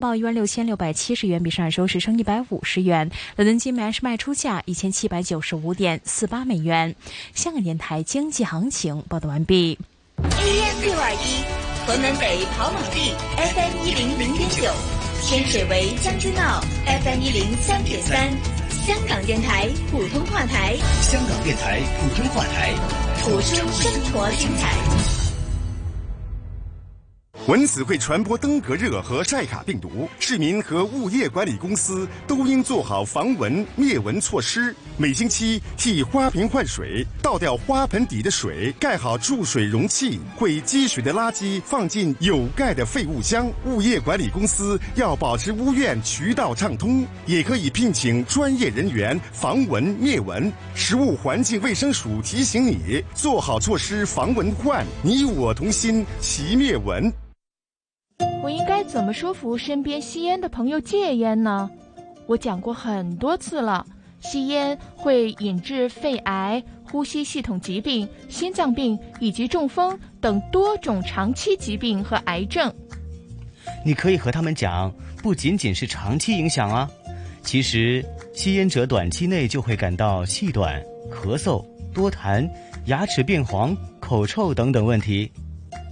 报一万六千六百七十元，比上日收市升一百五十元。伦敦金每安士卖出价一千七百九十五点四八美元。香港电台经济行情报道完毕。AM 六二一，河南北跑马地 FM 一零零点九，天水围将军澳 FM 一零三点三，香港电台普通话台，香港电台普通话台，谱出生活精彩。蚊子会传播登革热和寨卡病毒，市民和物业管理公司都应做好防蚊灭蚊措施。每星期替花瓶换水，倒掉花盆底的水，盖好注水容器。会积水的垃圾放进有盖的废物箱。物业管理公司要保持屋院渠道畅通，也可以聘请专业人员防蚊灭蚊。食物环境卫生署提醒你，做好措施防蚊患，你我同心，齐灭蚊。我应该怎么说服身边吸烟的朋友戒烟呢？我讲过很多次了，吸烟会引致肺癌、呼吸系统疾病、心脏病以及中风等多种长期疾病和癌症。你可以和他们讲，不仅仅是长期影响啊，其实吸烟者短期内就会感到气短、咳嗽、多痰、牙齿变黄、口臭等等问题，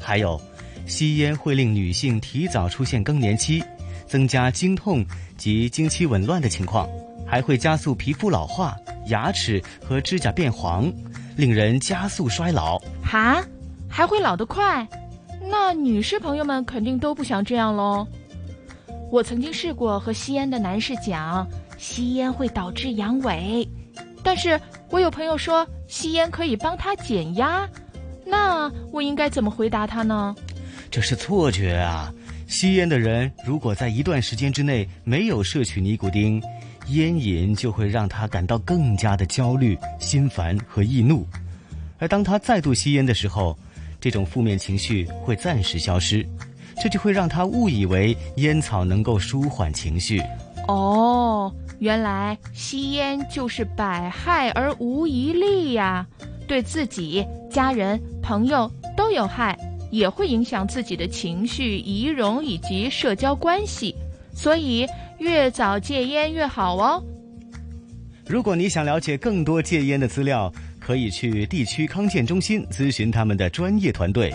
还有。吸烟会令女性提早出现更年期，增加经痛及经期紊乱的情况，还会加速皮肤老化、牙齿和指甲变黄，令人加速衰老。哈，还会老得快？那女士朋友们肯定都不想这样喽。我曾经试过和吸烟的男士讲，吸烟会导致阳痿，但是我有朋友说吸烟可以帮他减压，那我应该怎么回答他呢？这是错觉啊！吸烟的人如果在一段时间之内没有摄取尼古丁，烟瘾就会让他感到更加的焦虑、心烦和易怒。而当他再度吸烟的时候，这种负面情绪会暂时消失，这就会让他误以为烟草能够舒缓情绪。哦，原来吸烟就是百害而无一利呀，对自己、家人、朋友都有害。也会影响自己的情绪、仪容以及社交关系，所以越早戒烟越好哦。如果你想了解更多戒烟的资料，可以去地区康健中心咨询他们的专业团队。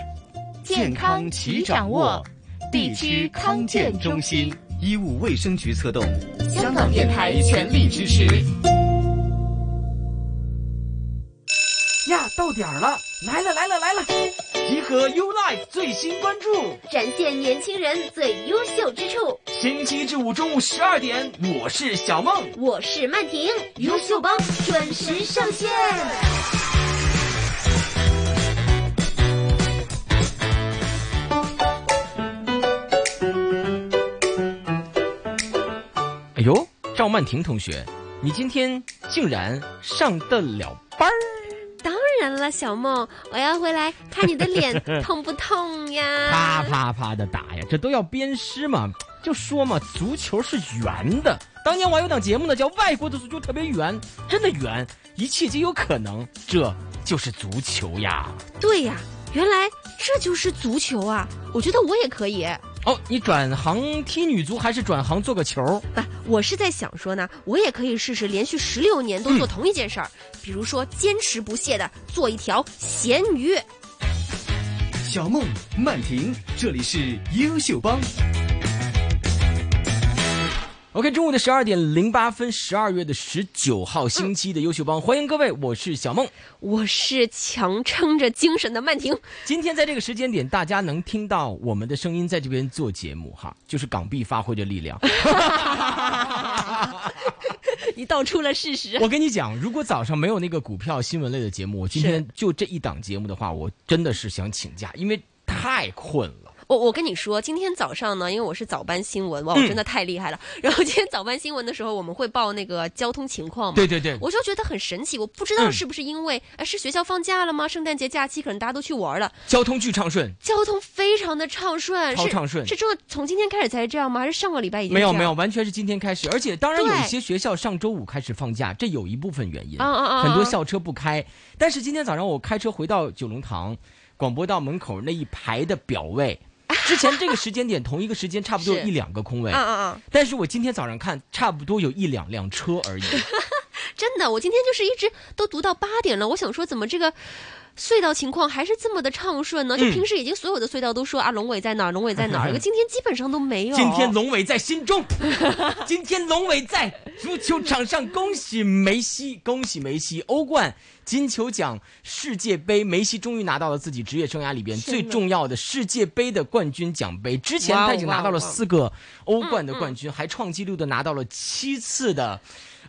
健康齐掌握，地区康健中心，医务卫生局策动，香港电台全力支持。呀，到点儿了，来了来了来了。集合 U Life 最新关注，展现年轻人最优秀之处。星期一至五中午十二点，我是小梦，我是曼婷，优秀帮准时上线。哎呦，赵曼婷同学，你今天竟然上得了班儿？然了，小梦，我要回来看你的脸 痛不痛呀？啪啪啪的打呀，这都要鞭尸嘛？就说嘛，足球是圆的。当年我有档节目呢，叫《外国的足球特别圆》，真的圆，一切皆有可能。这就是足球呀。对呀，原来这就是足球啊！我觉得我也可以。哦，你转行踢女足还是转行做个球？不，我是在想说呢，我也可以试试连续十六年都做同一件事儿，比如说坚持不懈的做一条咸鱼。小梦曼婷，这里是优秀帮。OK，中午的十二点零八分，十二月的十九号星期的优秀帮，欢迎各位，我是小梦，我是强撑着精神的曼婷。今天在这个时间点，大家能听到我们的声音在这边做节目哈，就是港币发挥的力量。你道出了事实。我跟你讲，如果早上没有那个股票新闻类的节目，我今天就这一档节目的话，我真的是想请假，因为太困了。我我跟你说，今天早上呢，因为我是早班新闻，哇，我真的太厉害了。然后今天早班新闻的时候，我们会报那个交通情况嘛？对对对，我就觉得很神奇，我不知道是不是因为哎是学校放假了吗？圣诞节假期可能大家都去玩了，交通巨畅顺，交通非常的畅顺，超畅顺。是这从今天开始才这样吗？还是上个礼拜已经没有没有，完全是今天开始。而且当然有一些学校上周五开始放假，这有一部分原因，啊啊啊，很多校车不开。但是今天早上我开车回到九龙塘广播道门口那一排的表位。之前这个时间点同一个时间差不多有一两个空位，嗯嗯嗯，但是我今天早上看差不多有一两辆车而已。真的，我今天就是一直都读到八点了，我想说怎么这个。隧道情况还是这么的畅顺呢？就嗯平时已经所有的隧道都说啊，龙尾在哪儿，龙尾在哪儿，可 今天基本上都没有。今天龙尾在心中，今天龙尾在足球场上，恭喜梅西，恭喜梅西！欧冠、金球奖、世界杯，梅西终于拿到了自己职业生涯里边最重要的世界杯的冠军奖杯。之前他已经拿到了四个欧冠的冠军，还创纪录的拿到了七次的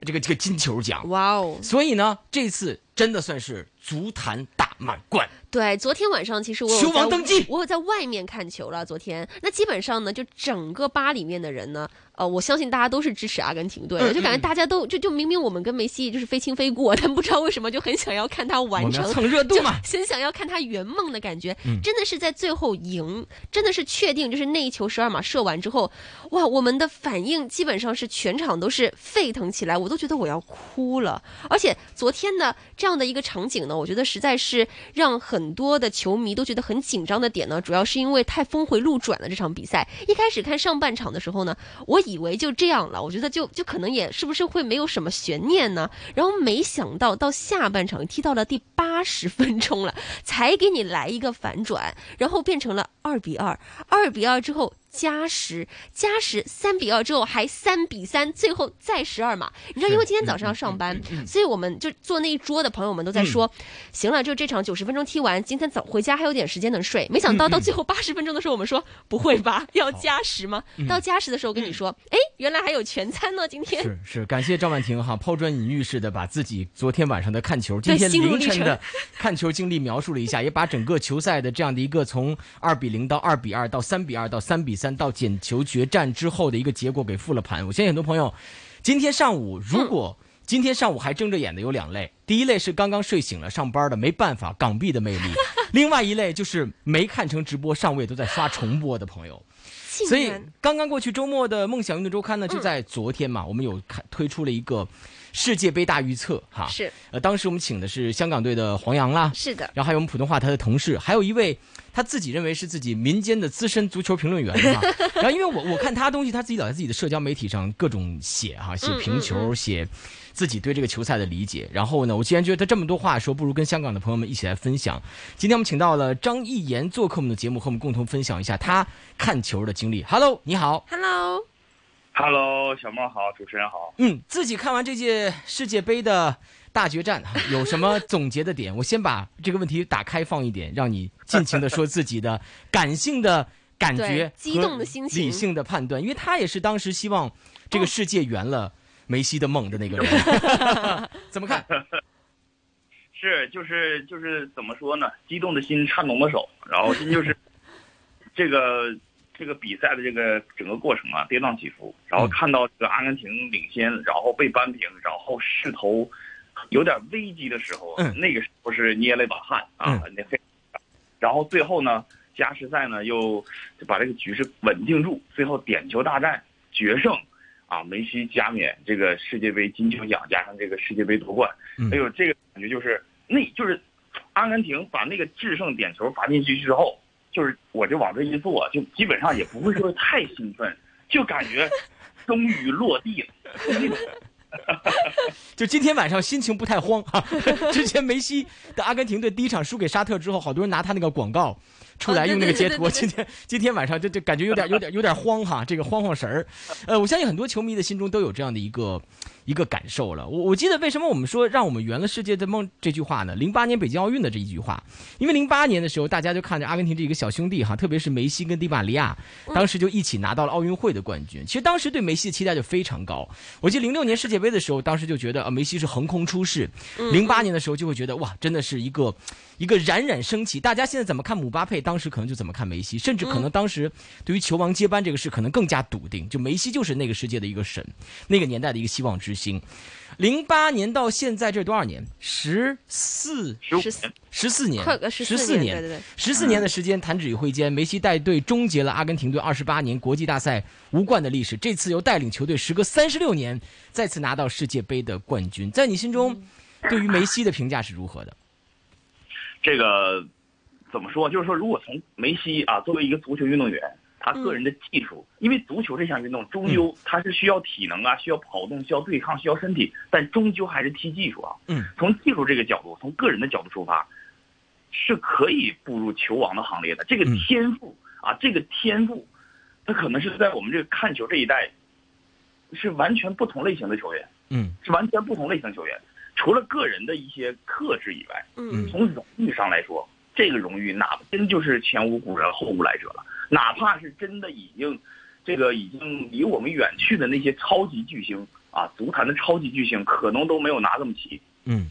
这个这个金球奖。哇哦！所以呢，这次真的算是足坛大满贯。对，昨天晚上其实我球王登基我有在外面看球了。昨天那基本上呢，就整个吧里面的人呢，呃，我相信大家都是支持阿根廷队的，嗯就感觉大家都就就明明我们跟梅西就是非亲非故，但不知道为什么就很想要看他完成蹭热度嘛就很想要看他圆梦的感觉。嗯真的是在最后赢，真的是确定就是那一球十二码射完之后，哇，我们的反应基本上是全场都是沸腾起来，我都觉得我要哭了。而且昨天呢这这样的一个场景呢，我觉得实在是让很多的球迷都觉得很紧张的点呢，主要是因为太峰回路转了这场比赛。一开始看上半场的时候呢，我以为就这样了，我觉得就就可能也是不是会没有什么悬念呢？然后没想到到下半场踢到了第八十分钟了，才给你来一个反转，然后变成了二比二，二比二之后。加时，加时，三比二之后还三比三，最后再十二码。你知道，因为今天早上要上班，所以我们就坐那一桌的朋友们都在说，行了，就这场九十分钟踢完，今天早回家还有点时间能睡。没想到到最后八十分钟的时候，我们说不会吧，要加时吗？到加时的时候跟你说，哎，原来还有全餐呢，今天。是是，感谢赵婉婷哈，抛砖引玉似的把自己昨天晚上的看球，对今天凌晨的看球经历描述了一下，也把整个球赛的这样的一个从二比零到二比二到三比二到三比三到捡球决战之后的一个结果给复了盘。我相信很多朋友今天上午如果、今天上午还睁着眼的有两类，第一类是刚刚睡醒了上班的，没办法，港币的魅力；另外一类就是没看成直播，上午也都在刷重播的朋友。竟所以刚刚过去周末的梦想运动周刊呢，就在昨天嘛，我们有看推出了一个世界杯大预测哈。是。呃，当时我们请的是香港队的黄洋啦，是的，然后还有我们普通话台的同事，还有一位他自己认为是自己民间的资深足球评论员哈。然后因为我我看他东西，他自己老在自己的社交媒体上各种写哈，写嗯评球，写自己对这个球赛的理解。然后呢，我既然觉得他这么多话说，不如跟香港的朋友们一起来分享。今天我们请到了张艺言做客我们的节目，和我们共同分享一下他看球的经历。Hello，你好。Hello，Hello，小猫好，主持人好。嗯，自己看完这届世界杯的大决战，有什么总结的点？我先把这个问题打开放一点，让你尽情的说自己的感性的 感觉激动的心情理性的判断，因为他也是当时希望这个世界圆了梅西的梦的那个人。怎么看？是，就是就是怎么说呢？激动的心，颤抖的手，然后这就是 这个这个比赛的这个整个过程啊，跌宕起伏。然后看到这个阿根廷领先，然后被扳平，然后势头有点危机的时候，嗯那个时候是捏了一把汗啊，那非然后最后呢，加时赛呢又就把这个局势稳定住，最后点球大战决胜。啊，梅西加冕这个世界杯金球奖，加上这个世界杯夺冠，嗯哎呦，这个感觉就是那就是阿根廷把那个制胜点球罚进去之后，就是我就往这一坐，就基本上也不会说太兴奋，就感觉终于落地了。就 今天晚上心情不太慌哈。之前梅西的阿根廷队第一场输给沙特之后，好多人拿他那个广告出来用那个截图。今天 今天晚上就就感觉有点有点有点慌哈，这个慌慌神儿。呃，我相信很多球迷的心中都有这样的一个一个感受了。我我记得为什么我们说让我们圆了世界的梦这句话呢？零八年北京奥运的这一句话，因为零八年的时候大家就看着阿根廷这一个小兄弟哈，特别是梅西跟迪玛利亚，当时就一起拿到了奥运会的冠军。其实当时对梅西的期待就非常高。我记得零六年世界杯的时候，当时就觉得啊梅西是横空出世。零八年的时候就会觉得哇，真的是一个一个冉冉升起。大家现在怎么看姆巴佩，当时可能就怎么看梅西，甚至可能当时对于球王接班这个事可能更加笃定，就梅西就是那个世界的一个神，那个年代的一个希望之星。零八年到现在这多少年？十四十四十四年，十四年十四年的时间，弹指一挥间，梅西带队终结了阿根廷队二十八年国际大赛无冠的历史。这次又带领球队时隔三十六年，再次拿到世界杯的冠军。在你心中，对于梅西的评价是如何的？这个怎么说？就是说，如果从梅西啊作为一个足球运动员，他个人的技术，因为足球这项运动终究它是需要体能啊，需要跑动，需要对抗，需要身体，但终究还是踢技术啊。嗯，从技术这个角度，从个人的角度出发，是可以步入球王的行列的。这个天赋啊，这个天赋，他可能是在我们这个看球这一代，是完全不同类型的球员。嗯，是完全不同类型球员。除了个人的一些克制以外，嗯，从荣誉上来说，这个荣誉哪真就是前无古人后无来者了。哪怕是真的已经，这个已经离我们远去的那些超级巨星啊，足坛的超级巨星，可能都没有拿这么齐。嗯，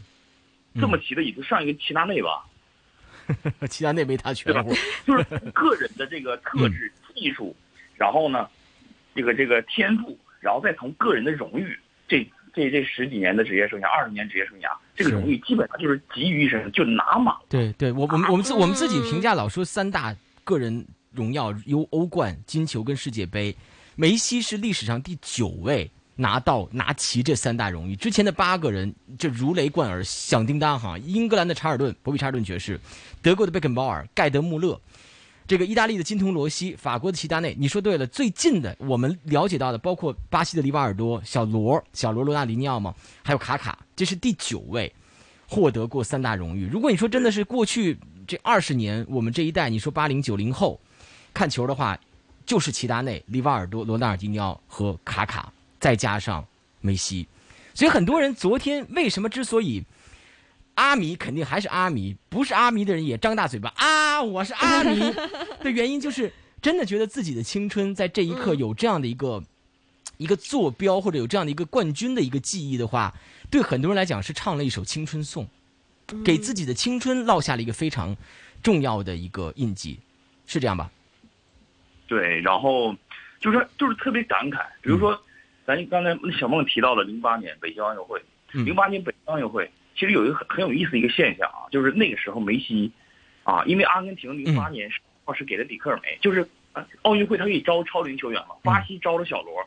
这么齐的也就上一个齐达内吧。齐达内没他全乎，就是个人的这个特质、技术，然后呢，这个这个天赋，然后再从个人的荣誉，这这这十几年的职业生涯，二十年职业生涯，这个荣誉基本上就是集于一身，就拿满。对对，我我们我们自我们自己评价老说三大个人荣耀有欧冠、金球跟世界杯，梅西是历史上第九位拿到拿齐这三大荣誉，之前的八个人就如雷贯耳，响叮当哈，英格兰的查尔顿，博比查尔顿爵士，德国的贝肯鲍尔、盖德穆勒。这个意大利的金童罗西，法国的齐达内，你说对了。最近的我们了解到的，包括巴西的里瓦尔多、小罗、小罗罗纳里尼奥嘛，还有卡卡，这是第九位获得过三大荣誉。如果你说真的是过去这二十年，我们这一代，你说八零九零后看球的话，就是齐达内、里瓦尔多、罗纳尔迪尼奥和卡卡，再加上梅西。所以很多人昨天为什么之所以。阿迷肯定还是阿迷，不是阿迷的人也张大嘴巴啊！我是阿迷的 原因就是真的觉得自己的青春在这一刻有这样的一个、一个坐标，或者有这样的一个冠军的一个记忆的话，对很多人来讲是唱了一首青春颂，给自己的青春烙下了一个非常重要的一个印记，是这样吧？对，然后就是就是特别感慨，比如说咱刚才小梦提到了零八年北京奥运会，零八年北京奥运会。其实有一个很很有意思的一个现象啊，就是那个时候梅西，啊，因为阿根廷零八年是是给了里克尔梅，就是奥运会他可以招超龄球员嘛，巴西招了小罗，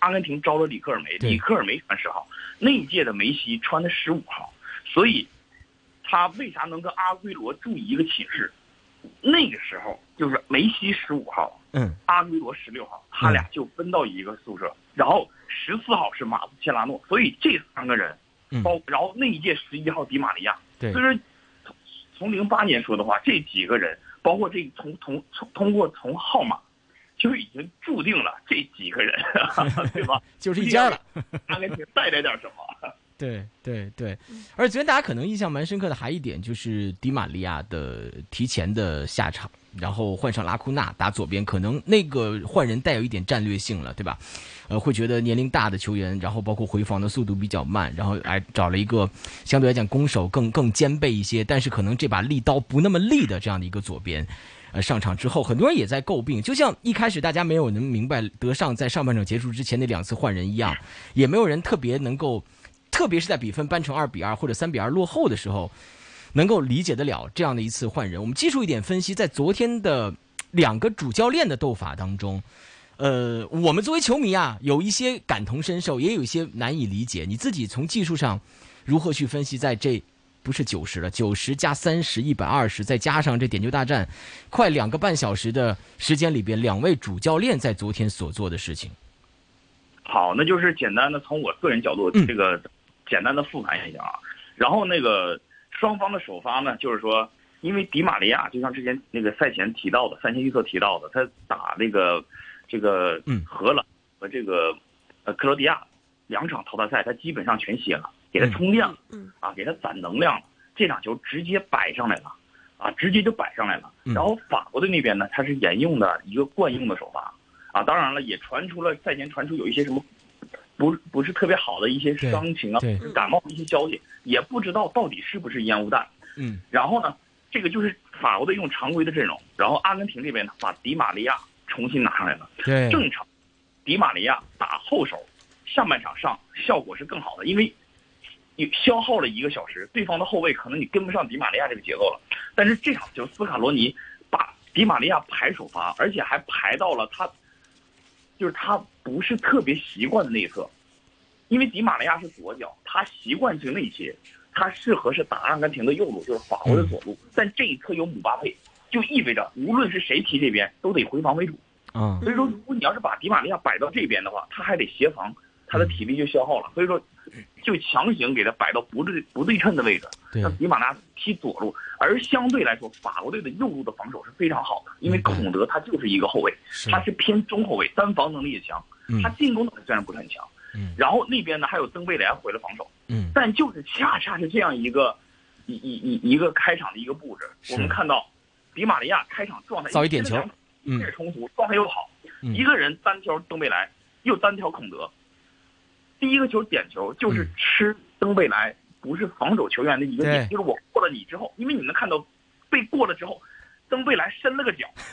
阿根廷招了里克尔梅，里克尔梅穿十号，那一届的梅西穿的十五号，所以他为啥能跟阿圭罗住一个寝室？那个时候就是梅西十五号，嗯，阿圭罗十六号，他俩就分到一个宿舍，然后十四号是马斯切拉诺，所以这三个人。包，然后那一届十一号迪玛利亚，对，所以说从从零八年说的话，这几个人，包括这从从从通过从号码，就已经注定了这几个人，对吧？就是一家了。阿根廷带来点什么？对对对，而昨天大家可能印象蛮深刻的还一点就是迪玛利亚的提前的下场，然后换上拉库纳打左边，可能那个换人带有一点战略性了，对吧？呃，会觉得年龄大的球员，然后包括回防的速度比较慢，然后来找了一个相对来讲攻守更更兼备一些，但是可能这把利刀不那么利的这样的一个左边，呃，上场之后，很多人也在诟病，就像一开始大家没有能明白德尚在上半场结束之前那两次换人一样，也没有人特别能够。特别是在比分扳成二比二或者三比二落后的时候，能够理解得了这样的一次换人。我们技术一点分析，在昨天的两个主教练的斗法当中，呃，我们作为球迷啊，有一些感同身受，也有一些难以理解。你自己从技术上如何去分析？在这不是九十了，九十加三十，一百二十，再加上这点球大战，快两个半小时的时间里边，两位主教练在昨天所做的事情。好，那就是简单的从我个人角度这个。简单的复盘一下啊，然后那个双方的首发呢，就是说，因为迪玛利亚就像之前那个赛前提到的，赛前预测提到的，他打那个这个荷兰和这个呃克罗地亚两场淘汰赛，他基本上全歇了，给他充电了，啊，给他攒能量了，这场球直接摆上来了，啊，直接就摆上来了。然后法国队那边呢，他是沿用的一个惯用的首发，啊，当然了，也传出了赛前传出有一些什么。不不是特别好的一些伤情啊，感冒的一些消息，也不知道到底是不是烟雾弹。嗯，然后呢，这个就是法国队用常规的阵容，然后阿根廷这边呢把迪玛利亚重新拿上来了。对，正常，迪玛利亚打后手，下半场上效果是更好的，因为你消耗了一个小时，对方的后卫可能你跟不上迪玛利亚这个节奏了。但是这场球斯卡罗尼把迪玛利亚排首发，而且还排到了他。就是他不是特别习惯的内侧，因为迪马利亚是左脚，他习惯性内切，他适合是打阿根廷的右路，就是法国的左路。但这一侧有姆巴佩，就意味着无论是谁踢这边都得回防为主。啊，所以说，如果你要是把迪玛利亚摆到这边的话，他还得协防，他的体力就消耗了。所以说，就强行给他摆到不对不对称的位置，对。让迪马拉踢左路。而相对来说，法国队的右路的防守是非常好的，因为孔德他就是一个后卫，是。他是偏中后卫，单防能力也强，嗯。他进攻能力虽然不是很强。嗯。然后那边呢还有登贝莱回来防守，嗯。但就是恰恰是这样一个一一一一个开场的一个布置，我们看到迪马利亚开场状态造一点球嗯。一点冲突，状态又好，嗯。一个人单挑登贝莱，又单挑孔德，第一个球点球就是吃登贝莱不是防守球员的一个点，对就是我过了你之后，因为你能看到被过了之后，登贝莱伸了个脚，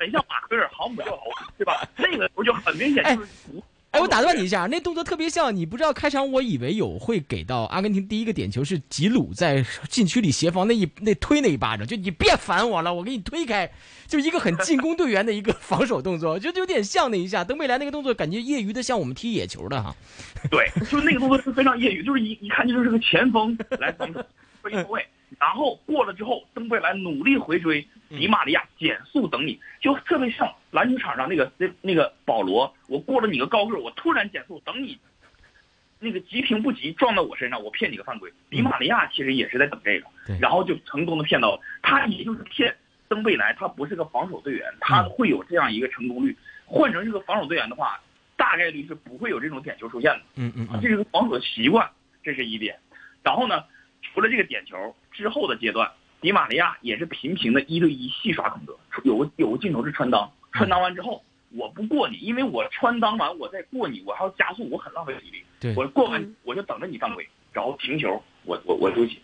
很像马奎尔航母掉头，对吧？那个球就很明显就是不。哎，我打断你一下，那动作特别像，你不知道开场我以为有会给到阿根廷第一个点球是吉鲁在禁区里协防那一那推那一巴掌，就你别烦我了，我给你推开，就一个很进攻队员的一个 防守动作，就有点像那一下。登贝莱那个动作感觉业余的像我们踢野球的哈。对，就是那个动作是非常业余，就是一一看就是个前锋来防守飞后卫，然后过了之后，登贝莱努力回追，迪玛利亚减速等你，就特别像篮球场上那个那那个保罗，我过了你个高个儿，我突然减速等你，那个急停不急撞到我身上，我骗你个犯规。迪玛利亚其实也是在等这个对，然后就成功的骗到他，也就是骗登贝莱，他不是个防守队员，他会有这样一个成功率。换成这个防守队员的话，大概率是不会有这种点球出现的。嗯嗯这是个防守的习惯，这是一点。然后呢，除了这个点球之后的阶段，迪玛利亚也是频频的一对一戏耍孔德，有个有个镜头是穿裆，穿裆完之后我不过你，因为我穿裆完我再过你，我还要加速，我很浪费体力。对我过完我就等着你犯规，然后停球，我我我休息，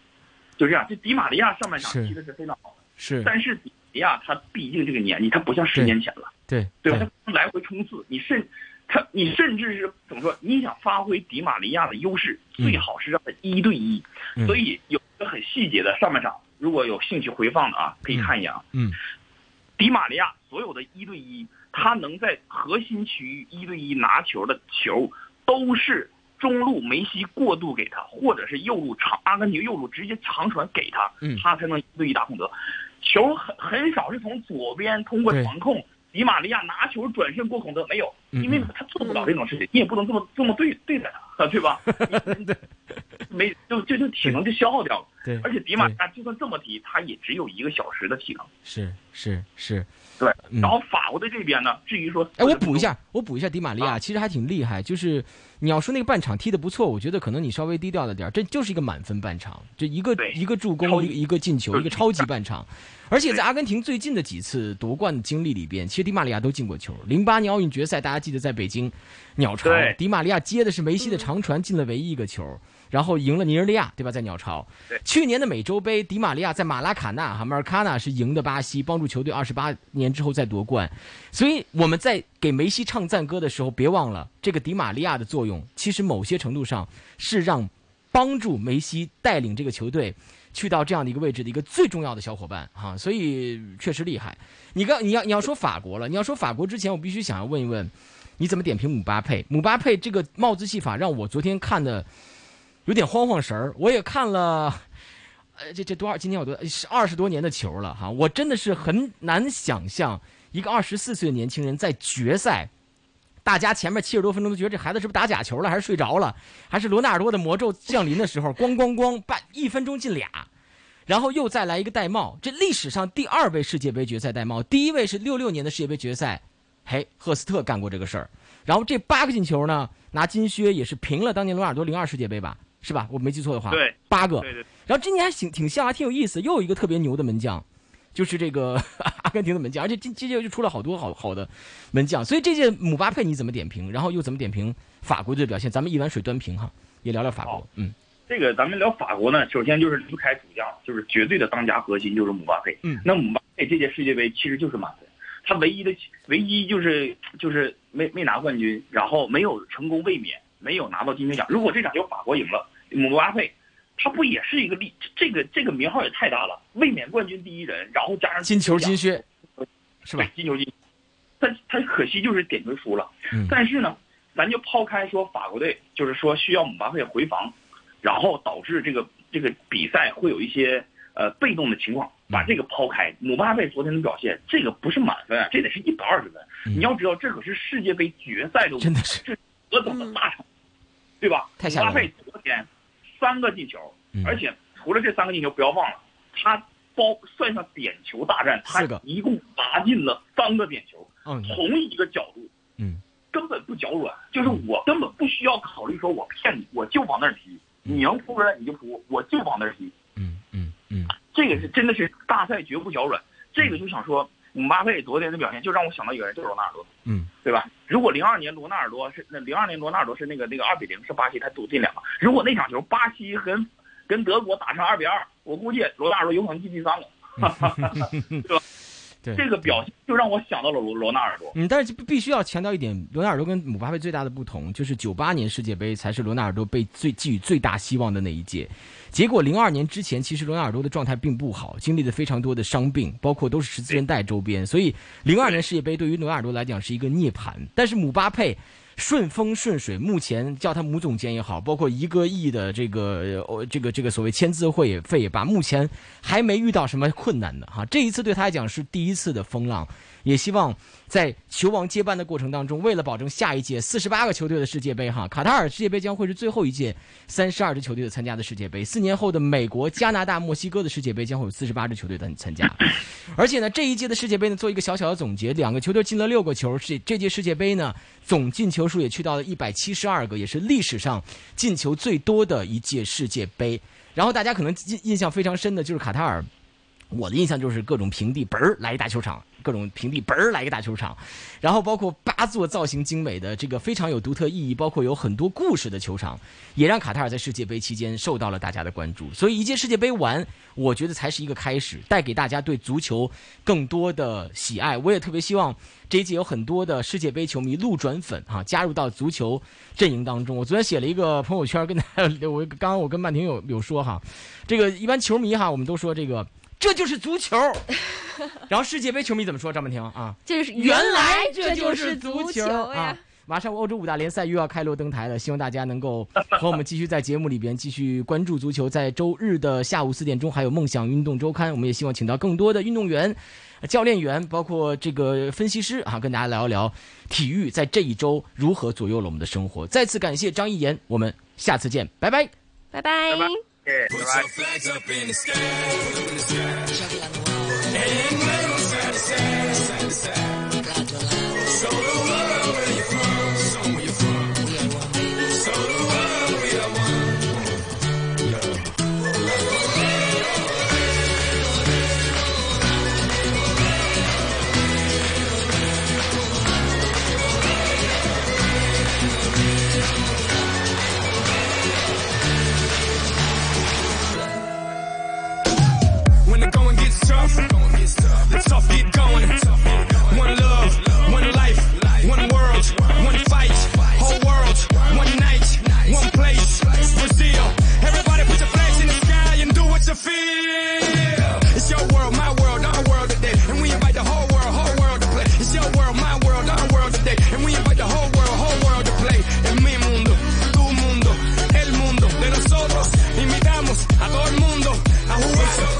就这样。这迪玛利亚上半场踢的是非常好的，是，但是迪玛利亚他毕竟这个年纪，他不像十对年前了。对对吧？他来回冲刺，你甚他你甚至是怎么说？你想发挥迪玛利亚的优势，嗯最好是让他一对一。嗯所以有一个很细节的上半场，如果有兴趣回放的啊，可以看一眼啊。嗯迪玛利亚所有的一对一，他能在核心区域一对一拿球的球，都是中路梅西过渡给他，或者是右路长阿根廷右路直接长传给他，嗯他才能一对一打孔德。球很很少是从左边通过对传控，迪玛利亚拿球转身过孔德没有，嗯因为他做不了这种事情，你也不能这么这么对对待他，对吧？没就就就体能就消耗掉了。对，而且迪玛利亚就算这么踢，他也只有一个小时的体能。是是是，对，嗯然后法国队这边呢，至于说，哎，我补一下，我补一下迪玛利亚，啊其实还挺厉害。就是你要说那个半场踢的不错，我觉得可能你稍微低调了点，这就是一个满分半场，这一个一个助攻，一个一个进球，一个超级半场。而且在阿根廷最近的几次夺冠的经历里边，其实迪玛利亚都进过球。零八年奥运决赛，大家记得在北京鸟巢，迪玛利亚接的是梅西的长传，进了唯一一个球。然后赢了尼日利亚，对吧？在鸟巢对。去年的美洲杯，迪玛利亚在马拉卡纳哈马尔卡纳是赢的巴西，帮助球队二十八年之后再夺冠。所以我们在给梅西唱赞歌的时候，别忘了这个迪玛利亚的作用，其实某些程度上是让帮助梅西带领这个球队去到这样的一个位置的一个最重要的小伙伴哈、所以确实厉害。你刚你要你要说法国了，你要说法国之前，我必须想要问一问，你怎么点评姆巴佩？姆巴佩这个帽子戏法让我昨天看的有点慌慌神儿，我也看了。呃，这这多少？今年我多是二十多年的球了哈，我真的是很难想象一个二十四岁的年轻人在决赛，大家前面七十多分钟都觉得这孩子是不是打假球了，还是睡着了，还是罗纳尔多的魔咒降临的时候，咣咣咣，半一分钟进俩，然后又再来一个戴帽，这历史上第二位世界杯决赛戴帽，第一位是六六年的世界杯决赛，嘿，赫斯特干过这个事儿，然后这八个进球呢，拿金靴也是平了当年罗纳尔多零二世界杯吧，是吧？我没记错的话，对，八个，对对然后今年还挺挺像，还挺有意思，又有一个特别牛的门将，就是这个 阿根廷的门将，而且今今届就出了好多好好的门将，所以这届姆巴佩你怎么点评？然后又怎么点评法国队的表现？咱们一碗水端平哈，也聊聊法国。嗯这个咱们聊法国呢，首先就是离不开主将，就是绝对的当家核心就是姆巴佩。嗯那姆巴佩这届世界杯其实就是满分，他唯一的唯一就是就是没没拿冠军，然后没有成功卫冕，没有拿到金球奖。如果这场球法国赢了，姆巴佩他不也是一个例？这个这个名号也太大了，卫冕冠军第一人，然后加上金球金靴，是吧？金球金，但他可惜就是点球输了。嗯但是呢，咱就抛开说法国队，就是说需要姆巴佩回防，然后导致这个这个比赛会有一些呃被动的情况。把这个抛开，姆巴佩昨天的表现，这个不是满分啊，这得是一百二十分。你要知道，这可是世界杯决赛的，真的是何等的大场，对吧？太吓人了。姆巴佩昨天三个进球，嗯。而且除了这三个进球，不要忘了，他包算上点球大战，他一共罚进了三个点球，嗯同一个角度，嗯，根本不脚软，就是我根本不需要考虑说我骗你，我就往那儿踢，你能扑出来你就扑，我就往那儿踢，嗯嗯嗯。这个是真的是大赛绝不脚软，这个就想说姆巴佩昨天的表现就让我想到一个人，就是罗纳尔多。嗯对吧？如果零二年罗纳尔多是那零二年罗纳尔多是那个那个二比零是巴西他赌进两个，如果那场球巴西跟跟德国打成二比二，我估计罗纳尔多有可能进第三个，对吧？对这个表现就让我想到了罗罗纳尔多。嗯，但是必须要强调一点，罗纳尔多跟姆巴佩最大的不同就是九八年世界杯才是罗纳尔多被最寄予最大希望的那一届，结果零二年之前其实罗纳尔多的状态并不好，经历了非常多的伤病，包括都是十字韧带周边，所以零二年世界杯对于罗纳尔多来讲是一个涅槃，但是姆巴佩。顺风顺水，目前叫他母总监也好，包括一个亿的这个呃这个这个所谓签字会费也罢，目前还没遇到什么困难的哈。这一次对他来讲是第一次的风浪，也希望在球王接班的过程当中，为了保证下一届四十八个球队的世界杯哈，卡塔尔世界杯将会是最后一届三十二支球队的参加的世界杯。四年后的美国、加拿大、墨西哥的世界杯将会有四十八支球队的参加。而且呢，这一届的世界杯呢，做一个小小的总结，两个球队进了六个球，这这届世界杯呢，总进球数也去到了一百七十二个，也是历史上进球最多的一届世界杯。然后大家可能印印象非常深的就是卡塔尔。我的印象就是各种平地嘣儿来一大球场，各种平地嘣儿来一个大球场，然后包括八座造型精美的这个非常有独特意义，包括有很多故事的球场，也让卡塔尔在世界杯期间受到了大家的关注。所以一届世界杯完，我觉得才是一个开始，带给大家对足球更多的喜爱。我也特别希望这一届有很多的世界杯球迷路转粉哈、加入到足球阵营当中。我昨天写了一个朋友圈，跟大家 我刚刚我跟曼婷有有说哈，这个一般球迷哈，我们都说这个。这就是足球，然后世界杯球迷怎么说？张曼婷啊，就是原来这就是足球呀啊！马上欧洲五大联赛又要开锣登台了，希望大家能够和我们继续在节目里边继续关注足球。在周日的下午四点钟，还有梦想运动周刊，我们也希望请到更多的运动员、教练员，包括这个分析师啊，跟大家聊一聊体育在这一周如何左右了我们的生活。再次感谢张一言，我们下次见，拜拜。拜拜。拜拜。podcast. Put right? your flags up in the sky, up in the sky. who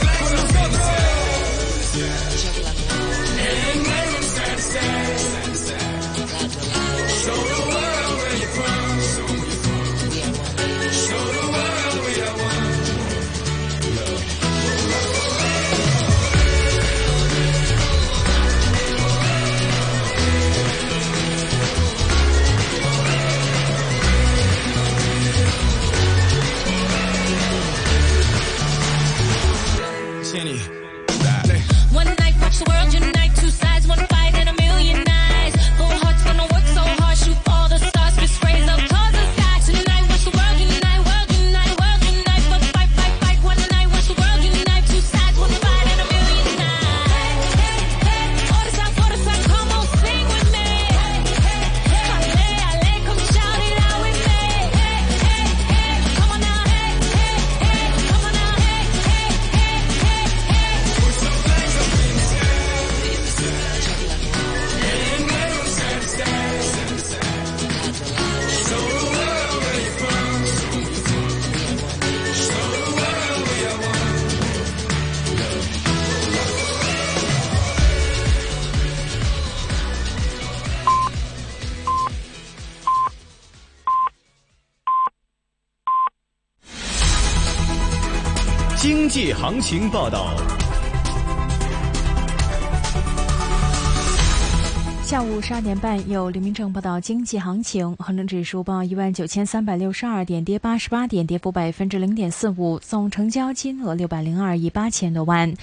情报道。十二点半，有刘明正报道经济行情。恒生指数报一万九千三百六十二点，跌八十八点，跌幅百分之零点四五。总成交金额六百零二亿八千多万。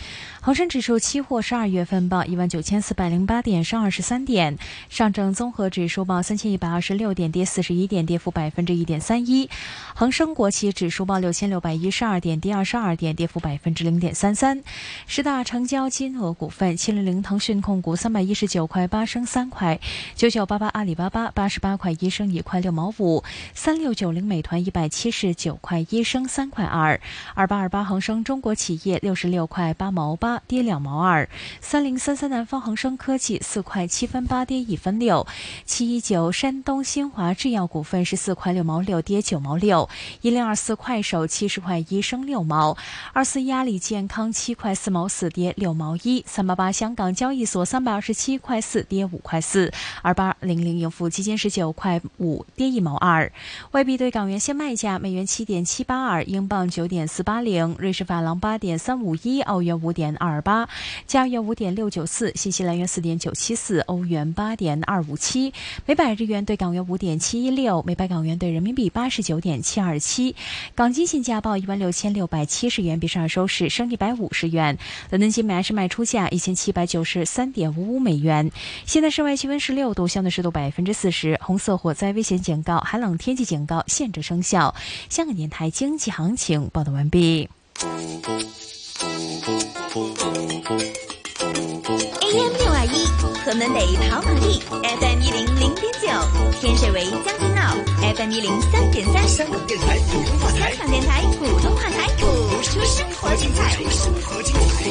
恒生指数期货十二月份报一万九千四百零八点，升二十三点。上证综合指数报三千一百二十六点，跌四十一点，跌幅百分之一点三一。恒生国企指数报六千六百一十二点，跌二十二点，跌幅百分之零点三三。十大成交金额股份：七零零腾讯控股三百一十九块八升三块，九九八八阿里巴巴八十八块一升一块六毛五，三六九零美团一百七十九块一升三块二，二八二八恒生中国企业六十六块八毛八跌两毛二，三零三三南方恒生科技四块七分八跌一分六，七一九山东新华制药股份十四块六毛六跌九毛六，一零二四快手七十块一升六毛，二四一阿里健康七块四毛四跌六毛一，三八八香港交易所三百二十七块四跌五块四，二八零零盈富基金十九块五跌一毛二。外币对港元现卖价：美元七点七八二，英镑九点四八零，瑞士法郎八点三五一，澳元五点二八，加元五点六九四，新西兰元四点九七四，欧元八点二五七，每百日元对港元五点七一六，每百港元对人民币八十九点七二七。港金现价报一万六千六百七十元，比上收市升一百五十元。伦敦金每安士卖出价一千七百九十三点五五美元。现在室外气温十六度，相对湿度百分之四十，红色火灾危险警告、寒冷天气警告现正生效。香港电台经济行情报道完毕。AM 六二一，河门北跑马地，FM 一零零点九，天水围将军澳，FM 一零三点三。香港电台普通话台，香港电台普通话台，播出生活精彩。生活精彩。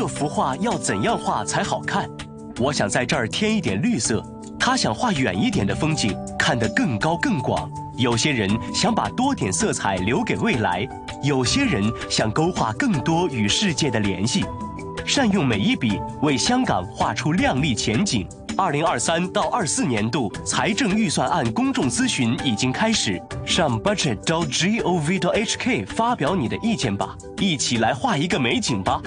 这幅画要怎样画才好看？我想在这儿添一点绿色。他想画远一点的风景，看得更高更广。有些人想把多点色彩留给未来，有些人想勾画更多与世界的联系。善用每一笔，为香港画出亮丽前景。二零二三到二四年度财政预算案公众咨询已经开始，上 budget.gov.hk 发表你的意见吧，一起来画一个美景吧。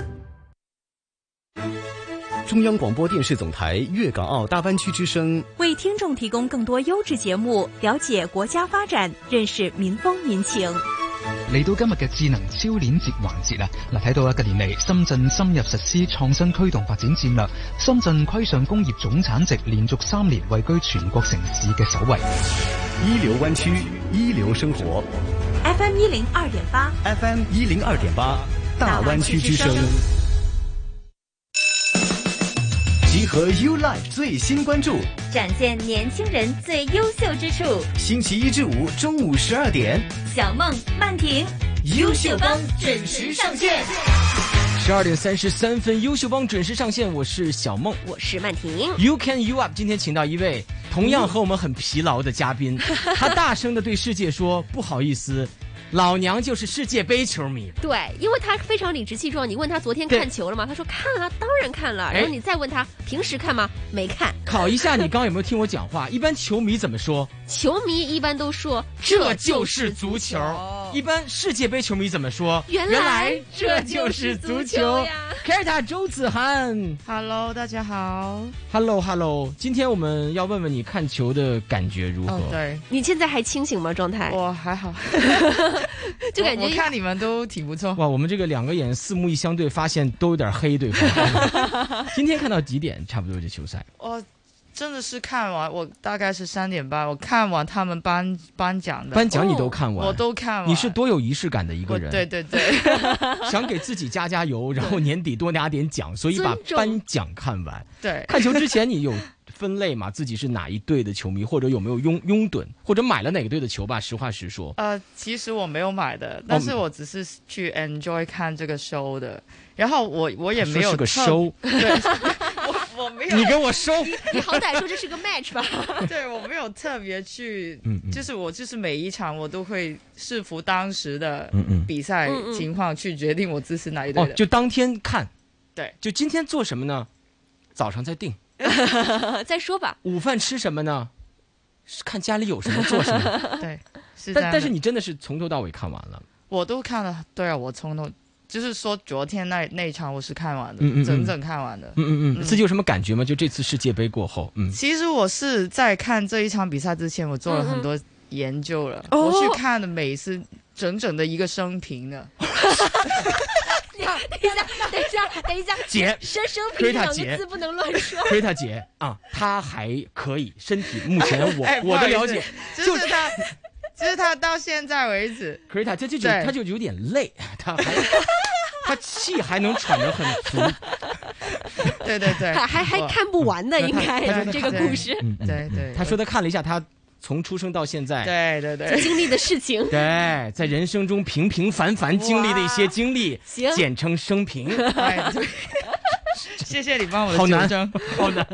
中央广播电视总台粤港澳大湾区之声为听众提供更多优质节目，了解国家发展，认识民风民情。嚟到今日嘅智能超鏈接環節啊！嗱，睇到一近年嚟，深圳深入實施創新驅動發展戰略，深圳規上工業總產值連續三年位居全國城市嘅首位。一流灣區，一流生活。FM 一零二點八，FM 一零二點八，大灣區之聲。集合 U Life 最新关注，展现年轻人最优秀之处。星期一至五中午十二点，小梦曼婷，优秀帮准时上线。十二点三十三分，优秀帮准时上线。我是小梦，我是曼婷。You can you up，今天请到一位同样和我们很疲劳的嘉宾，他大声的对世界说：“不好意思。”老娘就是世界杯球迷，对，因为他非常理直气壮。你问他昨天看球了吗？他说看啊，当然看了。然后你再问他平时看吗？没看。考一下你剛剛有没有听我讲话？一般球迷怎么说？球迷一般都说这就是足球。一般世界杯球迷怎么说？原来这就是足球呀。凯尔塔周子涵，Hello，大家好。Hello Hello，今天我们要问问你看球的感觉如何？哦、對，你现在还清醒吗？状态？我还好。就感觉我，我看你们都挺不错。哇，我们这个两个眼四目一相对，发现都有点黑对方。今天看到几点？差不多这球赛。我真的是看完，我大概是三点半，我看完他们颁颁奖的。颁奖你都看完？我都看完。你是多有仪式感的一个人。对对对。想给自己加加油，然后年底多拿点奖，所以把颁奖看完。对。看球之前你有分类嘛？自己是哪一队的球迷，或者有没有拥拥趸，或者买了哪个队的球吧？实话实说。呃，其实我没有买的，但是我只是去 enjoy 看这个 show 的。然后我我也没有。是个 show。对。我我没有。你给我收。你好歹说这是个 match 吧？对，我没有特别去，就是我就是每一场我都会视乎当时的比賽嗯嗯情况去决定我支持哪一队的。哦，就当天看。对。就今天做什么呢？早上再定。再说吧。午饭吃什么呢？看家里有什么做什么。对。是的但但是你真的是从头到尾看完了，我都看了，对啊，我从头就是说昨天那那一场我是看完的，嗯嗯嗯整整看完的。嗯嗯嗯，自己有什么感觉吗？就这次世界杯过后，嗯，其实我是在看这一场比赛之前，我做了很多研究了，哦。我去看的，每次整整的一个生平的。等一下，等一下，等一下，姐生生平两个字不能乱说。奎塔姐啊，她还可以，身体目前我、哎我的了解，就是他，就是他到现在为止，可是他这就就对他就有点累，他还 他气还能喘得很足，对对对，还还看不完的，应该这个故事，对对嗯他说他看了一下他从出生到现在，对对对，经历的事情。对，在人生中平平凡凡经历的一些经历，行。简称生平，哎对。谢谢你帮我的好难。好难。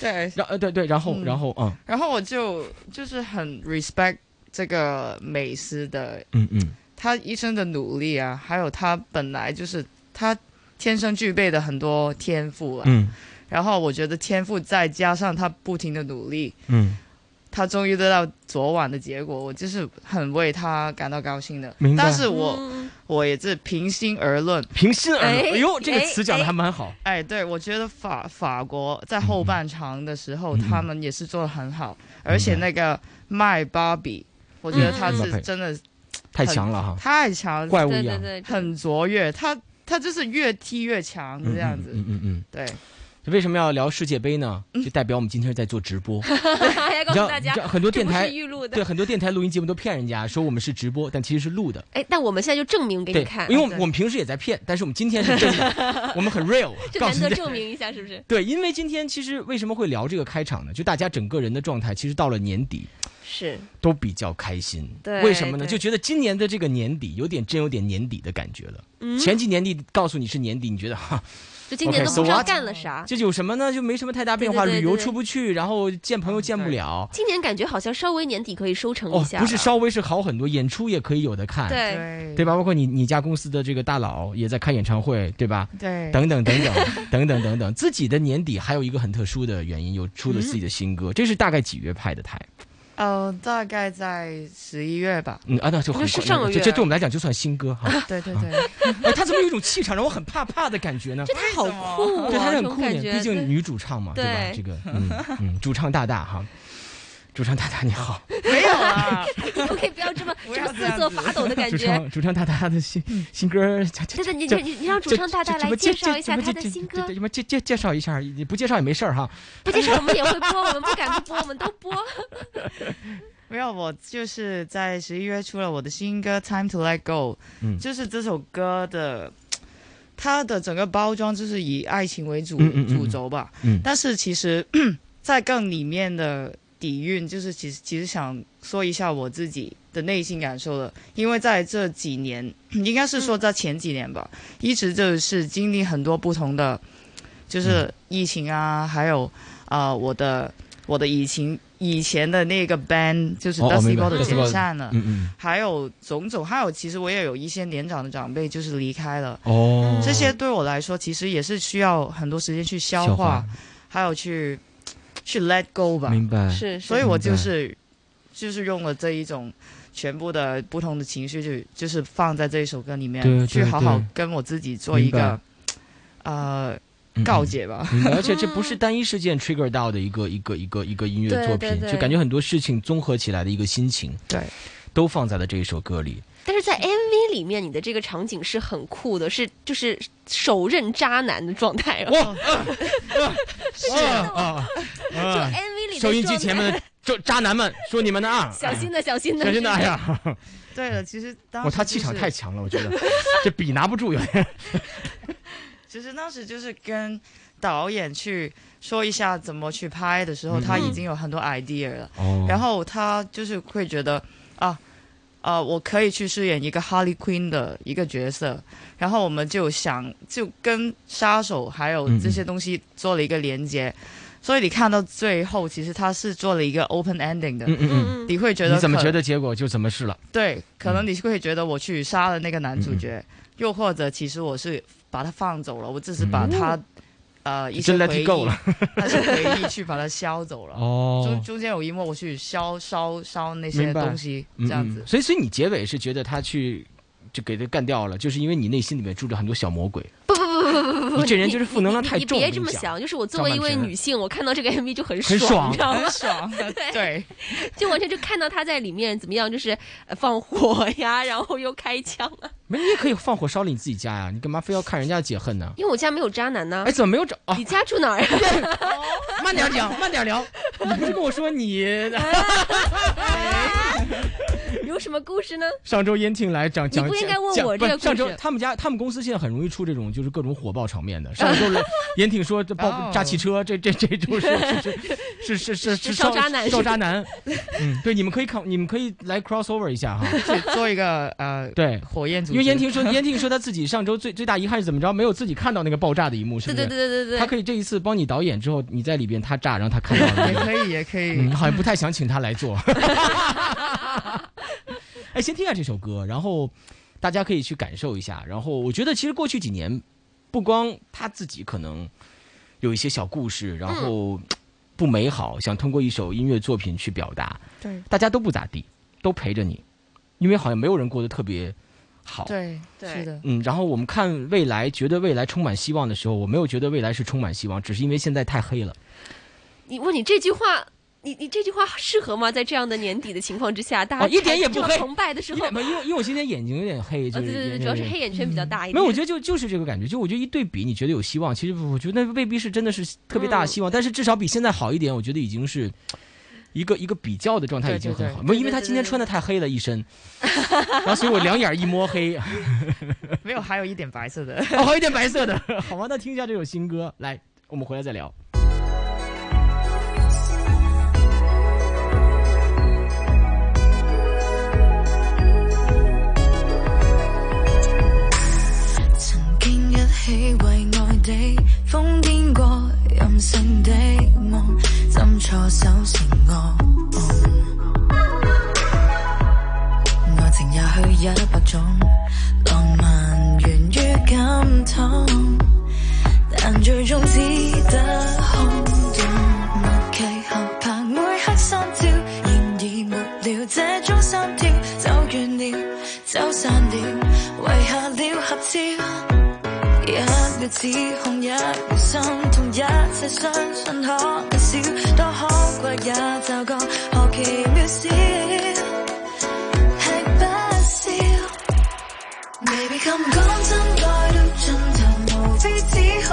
对，然呃对对，然后嗯。然后嗯。然后我就就是很 respect 这个美斯的嗯嗯。他一生的努力啊，还有他本来就是他天生具备的很多天赋啊。嗯然后我觉得天赋再加上他不停的努力，嗯，他终于得到昨晚的结果，我就是很为他感到高兴的。明白。但是我、嗯。我也是平心而论，平心而论，哎哎呦，这个哎词讲的还蛮好，哎，对我觉得法法国在后半场的时候，嗯他们也是做的很好，而且那个麦巴比，我觉得他嗯是真的太强了哈，太强，怪物一样，对对对，很卓越，他他就是越踢越强这样子。嗯嗯嗯对，嗯。为什么要聊世界杯呢？就代表我们今天是在做直播。告诉大家很多电台对很多电台录音节目都骗人家说我们是直播，但其实是录的。哎，但我们现在就证明给你看，，因为我们我们平时也在骗，但是我们今天是真的，我们很 real，就难得。证明一下，是不是？对，因为今天其实为什么会聊这个开场呢？就大家整个人的状态，其实到了年底是，都比较开心。对为什么呢？就觉得今年的这个年底有点真有点年底的感觉了。嗯，前几年底告诉你是年底，你觉得哈，就今年都不知道？干了啥。这有什么呢？就没什么太大变化，旅游对对对对出不去，然后见朋友见不了。今年感觉好像稍微年底可以收成一哦，下了，不是稍微是好很多，演出也可以有的看。对对对吧？包括你你家公司的这个大佬也在开演唱会，对吧？对等等等等 等等等等，自己的年底还有一个很特殊的原因，有出了自己的新歌，这是大概几月拍的台？呃，大概在十一月吧。嗯啊，那就很那是上个月这这对我们来讲就算新歌哈。对 对对，哎，他怎么有一种气场让我很怕怕的感觉呢？这他好酷啊，对，他是很酷毕竟女主唱嘛，对吧？这个嗯嗯，主唱大大哈，主唱大大你好，没有啊，你可不可以不要这么这么瑟瑟发抖的感主觉？唱主唱大大的新新歌，真的，你这你你让主唱大大来介绍一下他的新歌这，什么介介介绍一下？你不介绍也没事儿哈。不介绍我们也会播，我们不敢不播，我们都播。没有，我就是在十一月出了我的新歌《Time to Let Go》，嗯就是这首歌的，它的整个包装就是以爱情为主、嗯嗯嗯主轴吧。嗯但是其实，在更里面的底蕴，就是其实其实想说一下我自己的内心感受了，因为在这几年，应该是说在前几年吧，一直就是经历很多不同的，就是疫情啊，还有啊、呃我的我的以前以前的那个 band 就是哦哦 Dusty 明白。Ball 的解散了。嗯嗯。还有种种，还有其实我也有一些年长的长辈就是离开了，哦，这些对我来说其实也是需要很多时间去消化，消化还有去去 let go 吧。明白。是，所以我就是就是用了这一种全部的不同的情绪，就就是放在这一首歌里面，去好好跟我自己做一个呃嗯告解吧。而且这不是单一事件 trigger 到的一个一个一个一个音乐作品，对对就感觉很多事情综合起来的一个心情，对，都放在了这一首歌里。但是在 MV 里面，你的这个场景是很酷的，是就是手刃渣男的状态哦。哇，是啊就啊！MV 里的收音机前面的就渣男们，说你们的啊！小心的，小心的，小心的！哎呀，对了，其实当哇，时他气场太强了，我觉得 这笔拿不住有点。其实当时就是跟导演去说一下怎么去拍的时候，嗯他已经有很多 idea 了，哦然后他就是会觉得啊。呃，我可以去饰演一个 Harley Quinn 的一个角色，然后我们就想就跟杀手还有这些东西做了一个连接，所以你看到最后，其实他是做了一个 open ending 的，嗯嗯嗯，你会觉得你怎么觉得结果就怎么是了？对，可能你会觉得我去杀了那个男主角，又或者其实我是把他放走了，我只是把他呃一些回忆了，那些回忆去把它消走了。哦中中间有一幕我去烧烧烧那些东西，嗯这样子嗯。所以，所以你结尾是觉得他去就给他干掉了，就是因为你内心里面住着很多小魔鬼。不不不不不不不，你这人就是负能量太重你你别这么想，就是我作为一位女性，我看到这个 MV 就很很爽你知道吗？很爽 对，就完全就看到他在里面怎么样，就是呃放火呀，然后又开枪啊。没，你也可以放火烧了你自己家呀，你干嘛非要看人家解恨呢？因为我家没有渣男呢。哎，怎么没有找？啊、你家住哪儿呀？慢点讲，慢点聊。你不是跟我说你有什么故事呢？上周燕婷来讲讲，你不应该问我这个故事上周他们家他们公司现在很容易出这种就是各种火爆场面的。上周来燕婷 说这爆哦炸汽车，这这这 周是是是是是是烧渣男烧渣男。嗯，对，你们可以看，你们可以来 crossover 一下哈。去做一个呃对火焰组织。因为燕婷说，燕婷说他自己上周最最大遗憾是怎么着？没有自己看到那个爆炸的一幕，是不是？对对对对对对她可以这一次帮你导演之后，你在里边他炸，然后他看到了。也可以也可以，嗯，好像不太想请他来做。哎，先听下这首歌，然后大家可以去感受一下。然后我觉得，其实过去几年，不光他自己可能有一些小故事，然后不美好，想通过一首音乐作品去表达，对大家都不咋地，都陪着你，因为好像没有人过得特别好。对是的，嗯，然后我们看未来，觉得未来充满希望的时候，我没有觉得未来是充满希望，只是因为现在太黑了。你问你这句话，你你这句话适合吗？在这样的年底的情况之下，大家哦，一点也不黑。崇拜的时候，没，因为因为我今天眼睛有点黑，就是、哦、对对对，主要是黑眼圈比较大一点。没有，我觉得就就是这个感觉，就我觉得一对比，你觉得有希望，其实我觉得那未必是真的是特别大的希望，嗯、但是至少比现在好一点，我觉得已经是。一个一个比较的状态已经很好，没有，因为他今天穿的太黑了一身，然后所以我两眼一摸黑，没有，还有一点白色的，哦，还有一点白色的，好吧，那听一下这首新歌，来，我们回来再聊。起為愛地瘋癲過任性的梦，怎错手成惡夢。愛情也许一百种，浪漫源于感通，但最终只得空只控，一秒心痛，一切相信可能少，多可貴也就觉何其渺小，吃不消。Baby come 講真愛到盡頭，無非只可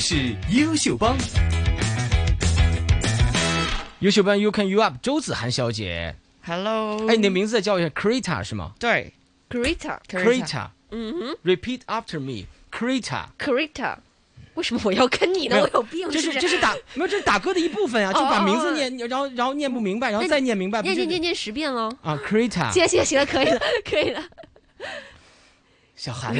是优秀帮。优秀帮 You Can You Up，周子涵小姐。Hello，哎，你的名字再叫一下 Krita 是吗对，Krita。Krita。嗯哼 Repeat after me。Krita。Krita 为什么我要跟你呢？我有病这是不是？是这是打没有这是打歌的一部分啊，哦就把名字哦念，然后然后念不明白，然后再念明白，念念念念十遍喽。啊，Krita。行行行了，可以了，可以了。小韩，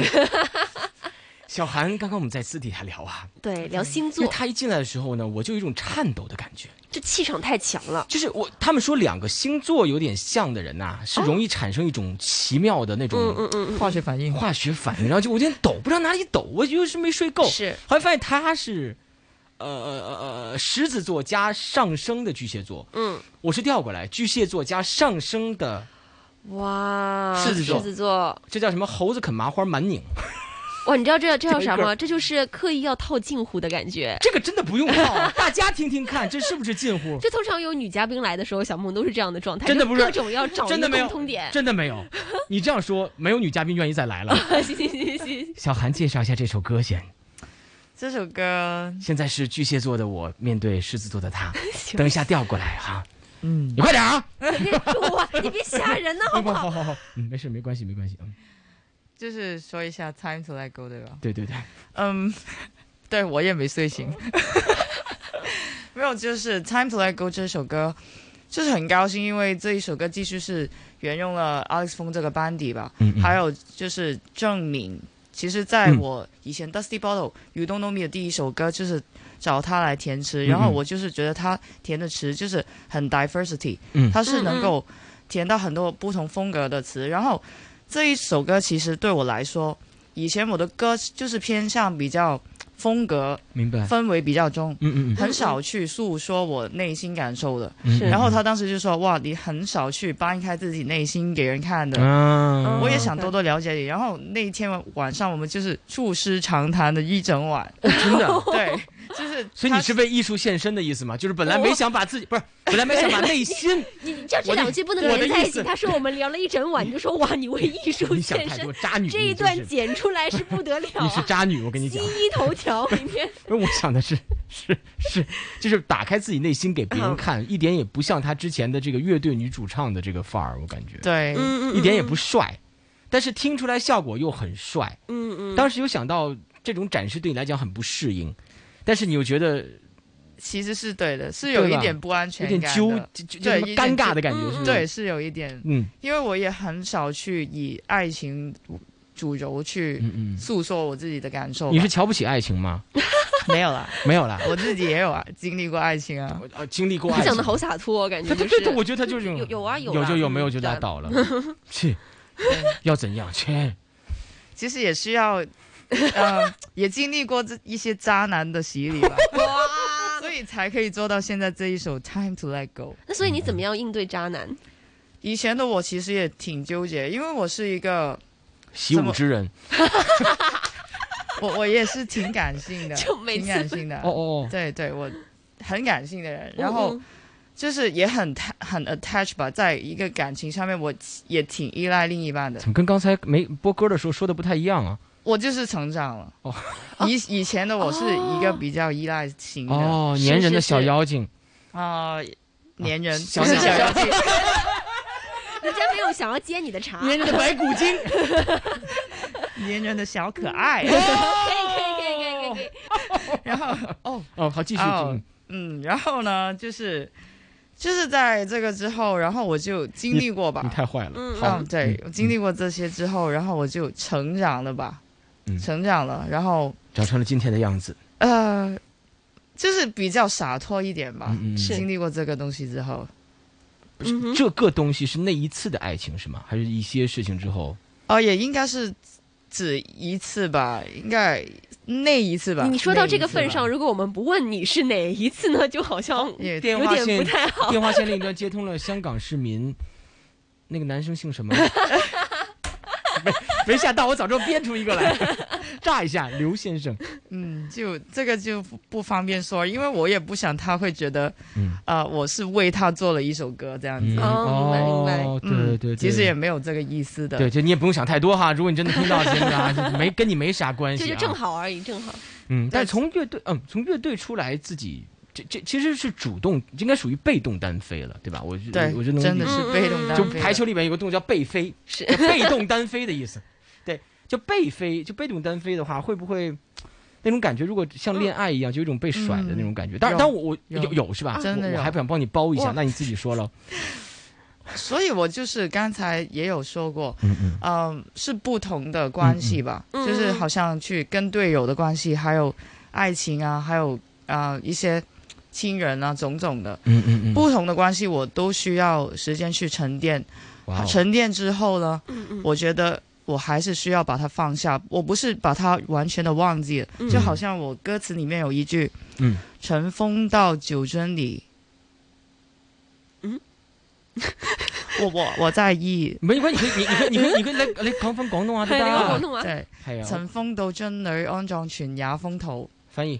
小韩，刚刚我们在私底下聊啊，对，聊星座，因为他一进来的时候呢，我就有一种颤抖的感觉。这气场太强了。就是我，他们说两个星座有点像的人呐、是容易产生一种奇妙的那种嗯嗯嗯嗯化学反应，化学反应，然后就我有点抖，不知道哪里抖，我就是没睡够。是，后来发现他是，呃呃呃呃，狮子座加上升的巨蟹座，嗯，我是调过来，巨蟹座加上升的，哇，狮子座。狮子座，这叫什么？猴子啃麻花满拧，哇，你知道这这叫啥吗？这就是刻意要套近乎的感觉。这个真的不用套啊，大家听听看，这是不是近乎？这通常有女嘉宾来的时候，小梦都是这样的状态，真的不是各种要找真的没有通点。真的没有。你这样说，没有女嘉宾愿意再来了。行行行行，小韩介绍一下这首歌先。这首歌现在是巨蟹座的我面对狮子座的他，等一下调过来哈。嗯你快点啊！你别住啊，你别吓人呢，好不好？好好好，嗯，没事，没关系，没关系。嗯，就是说一下 Time to Let Go 对吧？对对对，嗯，对我也没睡醒，没有，就是 Time to Let Go 这首歌，就是很高兴，因为这一首歌继续是沿用了 Alex 风这个班底吧，嗯嗯。还有就是证明，其实在嗯。我以前 Dusty Bottle You Don't Know Me 的第一首歌就是找他来填词，嗯然后我就是觉得他填的词就是很 diversity，嗯。他是能够填到很多不同风格的词，然后这一首歌其实对我来说，以前我的歌就是偏向比较风格明白。氛围比较重，嗯嗯嗯很少去诉说我内心感受的。然后他当时就说：“哇，你很少去搬开自己内心给人看的。啊，我也想多多了解你。然后那一天晚上，我们就是促膝长谈的一整晚。哦真的。对，就是所以你是为艺术献身的意思吗？就是本来没想把自己不是，本来没想把内心，你你这这两句不能连在一起。他说我们聊了一整晚，你就说哇，你为艺术 你想献身太多，，渣女。这一段剪出来是不得了你是啊！渣女，我跟你讲。第一头条，明天因为我想的是，是是，就是打开自己内心给别人看，一点也不像他之前的这个乐队女主唱的这个范儿，我感觉，对，一点也不帅，但是听出来效果又很帅。嗯嗯，当时有想到这种展示对你来讲很不适应，但是你又觉得其实是对的，是有一点不安全感，有点揪，就就对，尴尬的感觉，是不是？对，，是有一点。嗯因为我也很少去以爱情主轴去。诉说我自己的感受。你是瞧不起爱情吗？没有啦，没有啦，我自己也有啊，经历过爱情啊。我呃经历过爱情。他讲的好洒脱，感觉就是对对对对，我觉得他就是有有啊有啊有就有，没有嗯就拉倒了。切，要怎样？切，其实也需要，呃，也经历过这一些渣男的洗礼吧，哇。所以才可以做到现在这一首《Time to Let Go》。那所以你怎么样应对渣男？以前的我其实也挺纠结，因为我是一个，习武之人。我我也是挺感性的，挺感性的。哦哦，对对，我很感性的人，然后嗯就是也很 ta- 很 attach 吧，在一个感情上面，我也挺依赖另一半的怎。么跟刚才没播歌的时候说的不太一样啊？我就是成长了。哦，以以前的我是一个比较依赖型的。哦，是粘人的小妖精，啊，粘人，小小小妖精，人家没有想要接你的茬，粘人的白骨精。粘人的小可爱。可以可以可以可以可以。可以。然后哦。哦，好，继续。哦嗯嗯，然后呢，就是就是在这个之后，然后我就经历过吧。你，太坏了。嗯。对，我经历过这些之后，然后我就成长了吧，嗯成长了，然后长成了今天的样子。呃，就是比较洒脱一点吧。经历过这个东西之后，这个东西是那一次的爱情是吗？还是一些事情之后？哦，也应该是只一次吧，应该那一次吧。你说到这个份上，，如果我们不问你是哪一次呢，就好像也有点电话线不太好。电话线另一端接通了香港市民，那个男生姓什么？没没想到，我早就编出一个来，炸一下刘先生。嗯，就这个就不不方便说，因为我也不想他会觉得，嗯啊、我是为他做了一首歌这样子。嗯哦明白明白哦对嗯对对其实也没有这个意思的。对，就你也不用想太多哈。如果你真的听到节目啊，就没跟你没啥关系、啊，就就正好而已，正好。嗯，但从乐队，嗯，从乐队出来自己，这这其实是主动，应该属于被动单飞了，对吧？我就对我就能真的是被动单飞了就排球里面有个动作叫背飞，是被动单飞的意思。对，就被飞，就被动单飞的话，会不会那种感觉？如果像恋爱一样，就有一种被甩的那种感觉。当然，有当然我我有有有是吧？真的我我还不想帮你包一下，那你自己说了。所以我就是刚才也有说过，嗯嗯嗯，是不同的关系吧，就是好像去跟队友的关系，还有爱情啊，还有啊、一些亲人啊，种种的，嗯嗯嗯，不同的关系，我都需要时间去沉淀。哇哦沉淀之后呢，嗯嗯我觉得我还是需要把它放下，我不是把它完全的忘记了，嗯就好像我歌词里面有一句嗯，“尘封到九樽里”，嗯，我我我在意，唔係，你可以你你可以你可以你可以你你講翻廣東話都得係你講廣啊。東話。對，係啊，塵封到樽裏，安葬全也風土。翻譯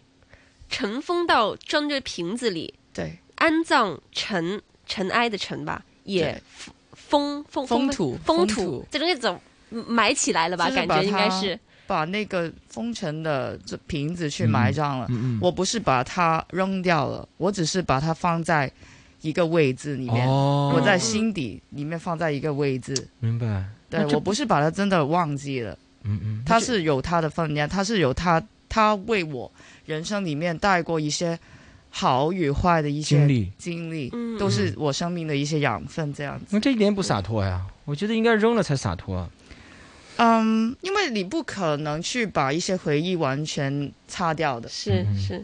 尘封到装在瓶子里，对，安葬尘尘埃的尘吧，也对封封封土封封土这东西怎么埋起来了吧？感觉应该是把那个封尘的这瓶子去埋葬了。嗯嗯我不是把它扔掉了，我只是把它放在一个位置里面，哦我在心底里面放在一个位置。明白。对我不是把它真的忘记了，嗯嗯，它是有它的分量，它是有它，它为我人生里面带过一些好与坏的一些经历经历嗯都是我生命的一些养分，这样子。那这一点不洒脱呀？我觉得应该扔了才洒脱啊。嗯，因为你不可能去把一些回忆完全擦掉的，是是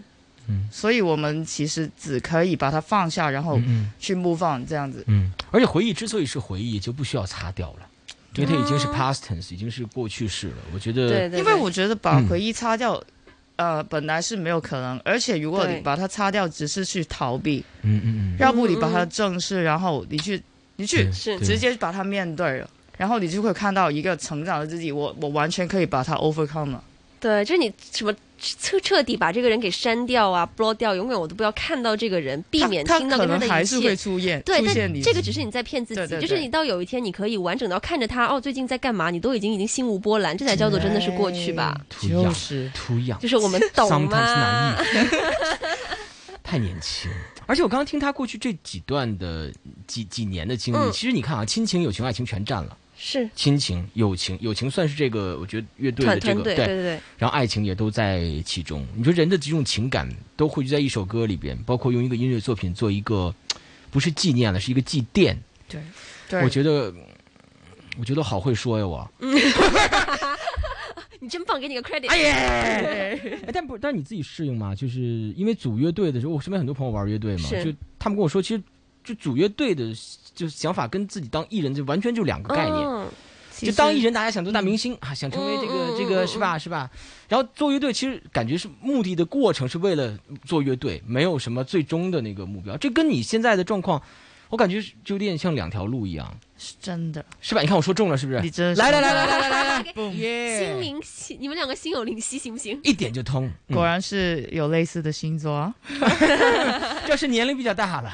嗯是，所以我们其实只可以把它放下，然后嗯去 move on 这样子。嗯，而且回忆之所以是回忆，就不需要擦掉了，因为它已经是嗯 past tense，已经是过去式了。我觉得，对对，因为我觉得把嗯回忆擦掉，呃，本来是没有可能，而且如果你把它擦掉，只是去逃避，嗯嗯嗯，要不你把它正视，然后你去，你去是直接把它面对了。然后你就会看到一个成长的自己，我我完全可以把它 overcome 了。对，就是你什么彻彻底把这个人给删掉啊，block 掉，永远我都不要看到这个人，避免他他可听到跟他的一能还是会切。出现，对，但出现你这个只是你在骗自己，对对对就是你到有一天你可以完整到看着他哦，最近在干嘛，你都已经已经心无波澜，这才叫做真的是过去吧？图样就是图样，就是我们懂吗？太年轻。而且我刚刚听他过去这几段的几几年的经历，嗯其实你看啊，亲情、友情、爱情全占了。是亲情、友情，友情算是这个，我觉得乐队的这个，对对对，然后爱情也都在其中。你说人的几种情感都汇聚在一首歌里边，包括用一个音乐作品做一个，不是纪念了，是一个祭奠。对，对我觉得，我觉得好会说呀，我。你真棒，给你个 credit。哎，但不，但是你自己适应吗？就是因为组乐队的时候，我身边很多朋友玩乐队嘛，就他们跟我说，其实就组乐队的，就是想法跟自己当艺人就完全就两个概念就当艺人大家想做大明星啊想成为这个这个是吧是吧？然后做乐队其实感觉是目的的过程是为了做乐队没有什么最终的那个目标。这跟你现在的状况我感觉就有点像两条路一样。是真的。是吧？你看我说中了是不是？你真来来来来来耶心灵你们两个心有灵犀行不行？一点就通果然是有类似的星座 就是年龄比较大了。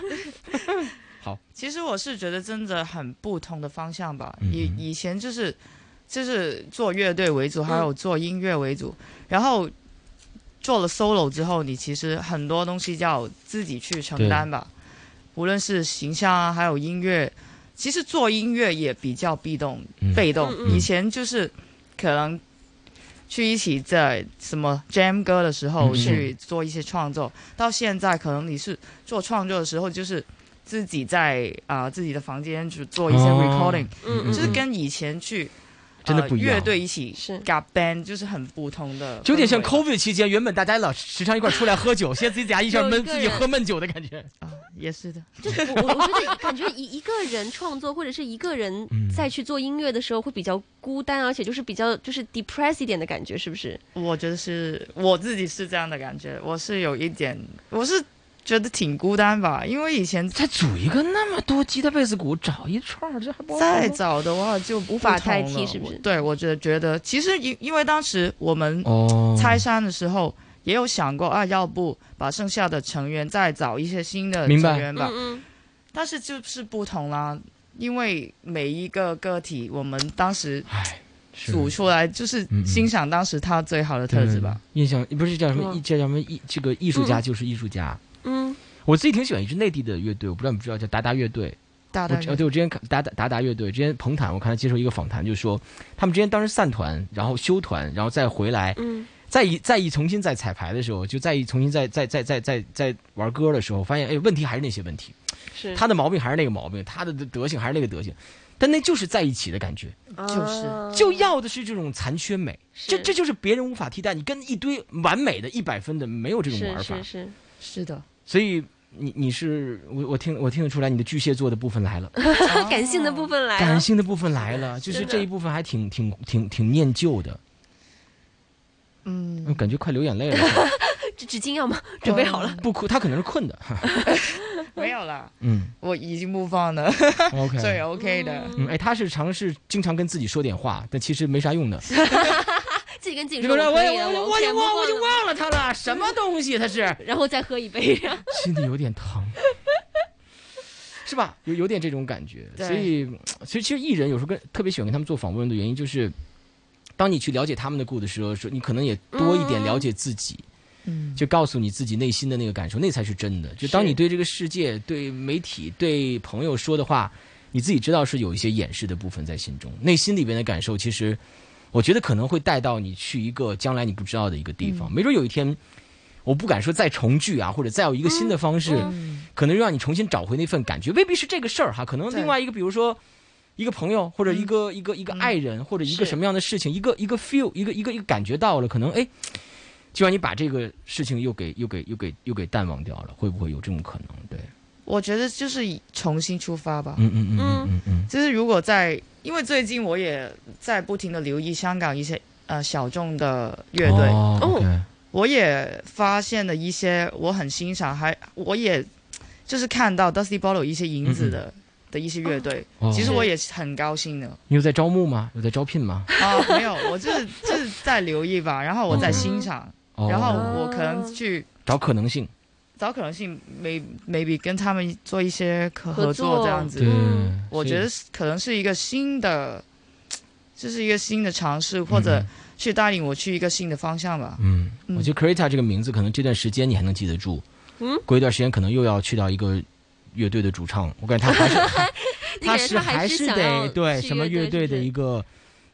好，其实我是觉得真的很不同的方向吧。嗯以以前就是就是做乐队为主，还有做音乐为主，然后做了 solo 之后，你其实很多东西要自己去承担吧。无论是形象啊，还有音乐，其实做音乐也比较被动，嗯被动。以前就是可能去一起在什么 jam 歌的时候去做一些创作，到现在可能你是做创作的时候就是。自己在啊、自己的房间去做一些哦。recording，、嗯就是跟以前去呃真的不一样。乐队一起是。嘎 band 就是很不同的有点像 COVID 期间，原本大家老时常一块出来喝酒，现在自己在家一下闷，自己喝闷酒的感觉。啊，也是的。就是我我我觉得感觉一一个人创作或者是一个人嗯。再去做音乐的时候会比较孤单，而且就是比较就是 depress 一点的感觉，是不是？我觉得是我自己是这样的感觉，我是有一点，我是觉得挺孤单吧，因为以前再组一个那么多吉他、贝斯、鼓，找一串儿，这还不再找的话就无法代替是不是对，我觉得觉得其实因因为当时我们哦拆山的时候。也有想过啊，要不把剩下的成员再找一些新的成员吧。嗯但是就是不同啦，因为每一个个体，我们当时哎组出来就是欣赏当时他最好的特质吧。印象不是叫什么嗯艺，这叫什么艺？这个艺术家就是艺术家。嗯，我自己挺喜欢一支内地的乐队，我不知道你不知道，叫达达乐队。达达乐队我对我之前看达达达达乐队，之前彭坦我看他接受一个访谈，就说他们之前当时散团，然后休团，然后再回来，嗯，再一再一重新再彩排的时候，就再一重新再再再再再再玩歌的时候，发现哎，问题还是那些问题，是。他的毛病还是那个毛病，他的德性还是那个德性，但那就是在一起的感觉，就是就要的是这种残缺美，这这就是别人无法替代。你跟一堆完美的一百分的没有这种玩法，是是。是的，所以你你是我我听我听得出来你的巨蟹座的部分来了，感性的部分来了，感性的部分来了，就是这一部分还挺挺挺挺念旧的，嗯，嗯感觉快流眼泪了。这纸巾要吗？准备好了。不哭，他可能是困的。没有了，嗯我已经不放了，OK，所以 OK 的。嗯，哎，他是尝试经常跟自己说点话，但其实没啥用的。自己跟自己说说我我我我已经忘我就忘了他了，什么东西他是？然后再喝一杯，心里有点疼，是吧？有有点这种感觉，所以其实其实艺人有时候跟特别喜欢跟他们做访问的原因，就是当你去了解他们的故事的时候，说你可能也多一点了解自己。嗯，就告诉你自己内心的那个感受，那才是真的。就当你对这个世界、对媒体、对朋友说的话，你自己知道是有一些掩饰的部分在心中，内心里边的感受，其实我觉得可能会带到你去一个将来你不知道的一个地方。没准有一天，我不敢说再重聚啊，或者再有一个新的方式，可能让你重新找回那份感觉，未必是这个事儿哈，可能另外一个，比如说。一个朋友，或者一个、一个一个爱人，或者一个什么样的事情，一个一个 feel，一个一个一个感觉到了，可能哎，就让你把这个事情又给又给又给又给淡忘掉了，会不会有这种可能？对，我觉得就是以重新出发吧。嗯嗯嗯嗯嗯嗯，就是如果在，因为最近我也在不停的留意香港一些呃小众的乐队，哦我也发现了一些我很欣赏，还我也就是看到 Dusty Bottle 一些影子的、的一些乐队，哦其实我也是很高兴的。你有在招募吗？有在招聘吗？啊，没有，我就是就是在留意吧，然后我在欣赏，哦然后我可能去找可能性。找可能性，may maybe 跟他们做一些可合合作作这样子。对我觉得可能是一个新的，这是一个新的尝试，或者去带领我去一个新的方向吧。嗯，嗯我觉得 Krita 这个名字，可能这段时间你还能记得住。嗯，过一段时间可能又要去到一个乐队的主唱，我感觉他还是 他是还是得对什么乐队的一个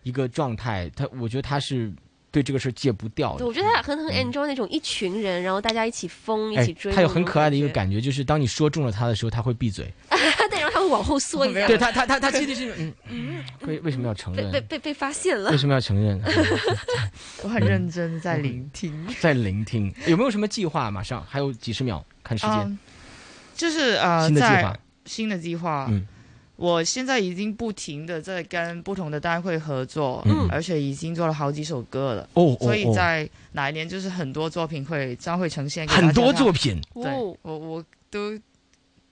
一个状态，他我觉得他是对这个事儿戒不掉对，的。我觉得他很很 enjoy 那种一群人，然后大家一起疯，一哎起追。他有很可爱的一个，感觉，就是当你说中了他的时候，他会闭嘴。对，然后他会往后缩一下。对他，他他他其实是嗯 嗯，为为什么要承认被被？被被发现了为。什么要承认？我很认真在聆听。在聆听，有没有什么计划？马上还有几十秒，看时间。嗯，就是呃，新的计在划新的计划，嗯我现在已经不停的在跟不同的单位合作，嗯。而且已经做了好几首歌了。哦哦所以哦在哪一年就是很多作品会将会呈现给大家很多作品。对哦。我我都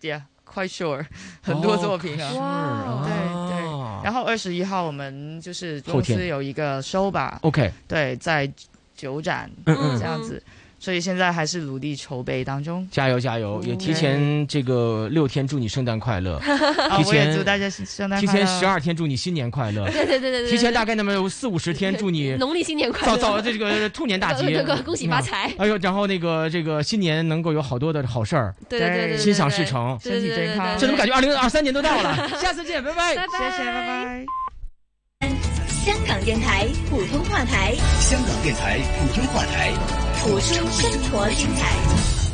，yeah quite sure，很多作品。啊。哇。对对，然后二十一号我们就是公司有一个 show 吧。OK 对，在九展，这样子，所以现在还是努力筹备当中。加油加油！也提前这个六天祝你圣诞快乐，啊提前祝大家圣诞提快乐。前十二天祝你新年快乐，对对对对对提前大概那么有四五十天祝你 农历新年快乐。早早这个兔年大吉，这 个恭喜发财。哎呦，然后那个这个新年能够有好多的好事儿，对对对心想事成，对对对对对对。这怎么感觉二零二三年都到了？下次见，拜拜，拜拜。谢谢，拜拜。香港电台普通话台，香港电台普通话台，谱出生活精彩。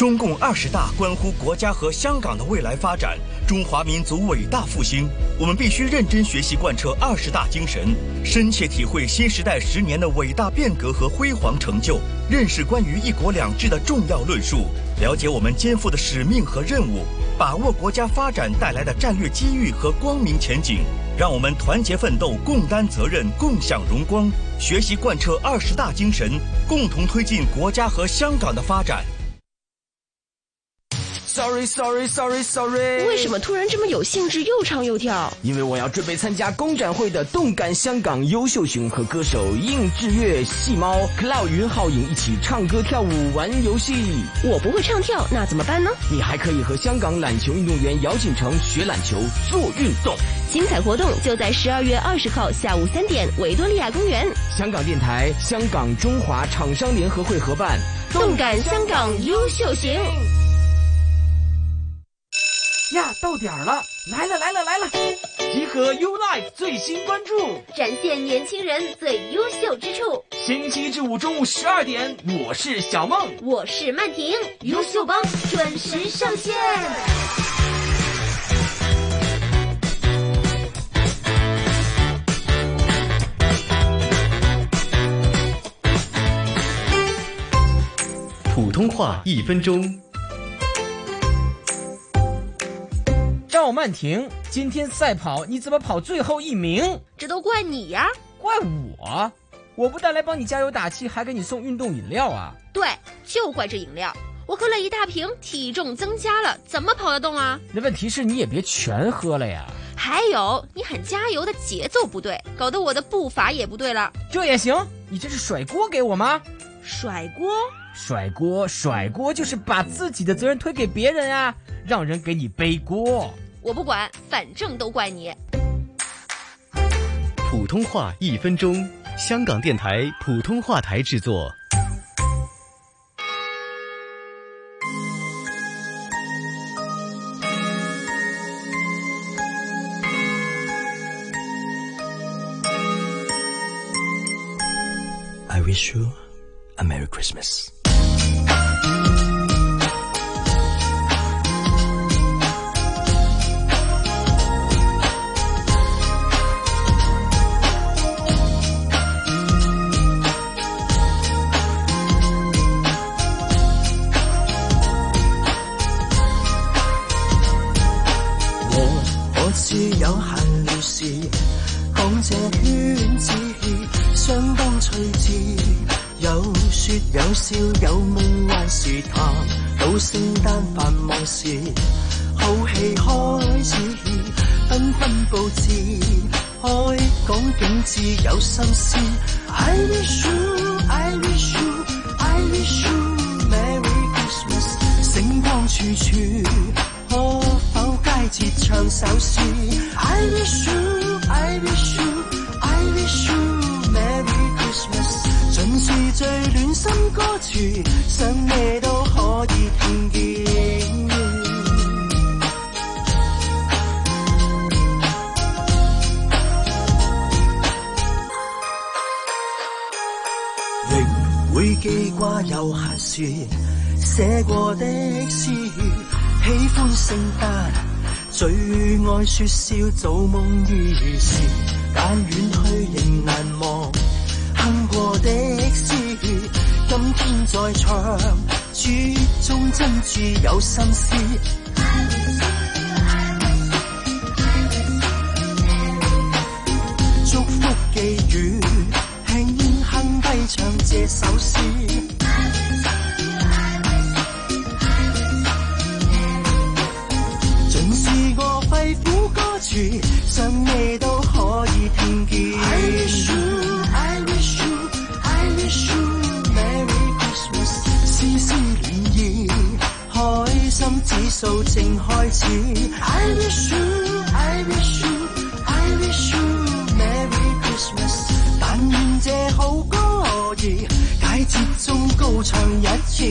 中共二十大关乎国家和香港的未来发展，中华民族伟大复兴。我们必须认真学习贯彻二十大精神，深切体会新时代十年的伟大变革和辉煌成就，认识关于一国两制的重要论述，了解我们肩负的使命和任务。把握国家发展带来的战略机遇和光明前景。让我们团结奋斗，共担责任，共享荣光，学习贯彻二十大精神，共同推进国家和香港的发展。Sorry Sorry Sorry Sorry，为什么突然这么有兴致，又唱又跳？因为我要准备参加公展会的动感香港优秀熊和歌手应志月、细猫、Cloud 云浩影一起唱歌跳舞玩游戏。我不会唱跳，那怎么办呢？你还可以和香港篮球运动员姚锦成学篮球、做运动。精彩活动就在十二月二十号下午三点，维多利亚公园。香港电台、香港中华厂商联合会合办，动感香港优秀行。呀，到点儿了！来了来了来了！集合 U Life 最新关注，展现年轻人最优秀之处。星期一至五中午十二点，我是小梦，我是曼婷，优秀帮准时上线。普通话一分钟。赵曼婷，今天赛跑你怎么跑最后一名？这都怪你呀！怪我？我不但来帮你加油打气，还给你送运动饮料啊！对，就怪这饮料，我喝了一大瓶，体重增加了，怎么跑得动啊？那问题是你也别全喝了呀。还有，你喊加油的节奏不对，搞得我的步伐也不对了。这也行？你这是甩锅给我吗？甩锅？甩锅，甩锅就是把自己的责任推给别人啊，让人给你背锅。我不管，反正都怪你。普通话一分钟，香港电台普通话台制作。I wish you a Merry Christmas. 有限了事，講這圈子相當趣致，有说有笑有夢幻時談，到聖誕繁忙時，好戲開始，紛紛佈置，開講景致有心思。I wish you, I wish you, I wish you Merry Christmas，星光處處。唱首詩？I wish you, I wish you, I wish you Merry Christmas，盡是最暖心歌詞，想咩都可以聽見。仍會記掛有閒時寫過的詩。喜歡聖誕，最愛說笑，做夢兒時，但遠去仍難忘。哼過的詩，今天再唱，詩中真挚有心思。祝福寄語，輕哼低唱這首詩。想你都可以聽見。I wish you, I wish you, I wish you Merry Christmas，絲絲暖意，開心指數正開始。I wish you, I wish you, I wish you Merry Christmas，但願這好歌可以，佳節中高唱一次。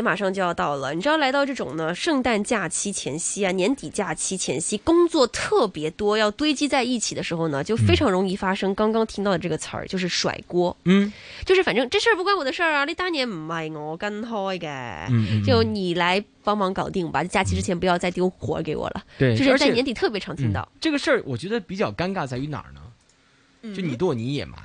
节马上就要到了，你知道来到这种呢，圣诞假期前夕啊，年底假期前夕，工作特别多，要堆积在一起的时候呢，就非常容易发生刚刚听到的这个词儿，就是甩锅。嗯，就是反正这事儿不关我的事儿啊，那单年唔係我跟開嘅，就你来帮忙搞定吧，假期之前不要再丢活儿给我了。对就是在年底特别常听到。这个事儿，我觉得比较尴尬在于哪儿呢？就你剁你也麻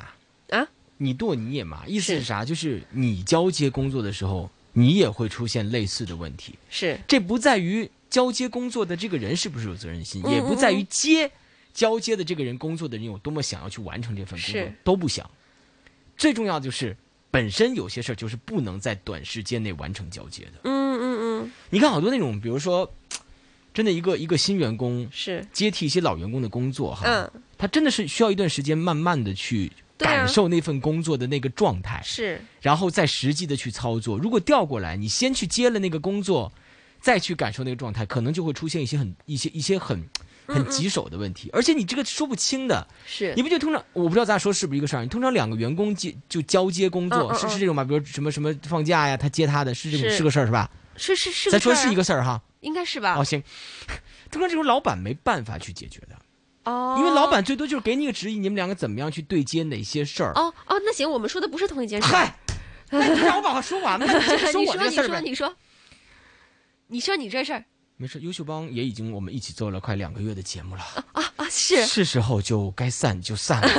啊，你剁你也麻，意思是啥？就是你交接工作的时候，你也会出现类似的问题。是，这不在于交接工作的这个人是不是有责任心，嗯也不在于嗯接交接的这个人工作的人有多么想要去完成这份工作，都不想。最重要就是本身有些事儿就是不能在短时间内完成交接的。嗯嗯嗯，你看好多那种，比如说，真的一个一个新员工是接替一些老员工的工作哈，嗯，他真的是需要一段时间，慢慢的去感受那份工作的那个状态，是，然后再实际的去操作。如果调过来，你先去接了那个工作，再去感受那个状态，可能就会出现一些很一些一些很很棘手的问题，而且你这个说不清的。是你不就通常我不知道咱俩说是不是一个事儿？你通常两个员工接就交接工作，是是这种吗？比如什么什么放假呀，他接他的，是这种是是个事儿是吧？是是是个咱说是一个事儿哈。应该是吧？哦，行。通常这种老板没办法去解决的，哦，因为老板最多就是给你一个指引，你们两个怎么样去对接哪些事儿。哦哦，那行，我们说的不是同一件事。嗨，那你让我把话说完吧，你说你说你说我这事儿呗。你说，你说你这事儿没事，优秀帮也已经我们一起做了快两个月的节目了，啊啊是，是时候就该散就散了。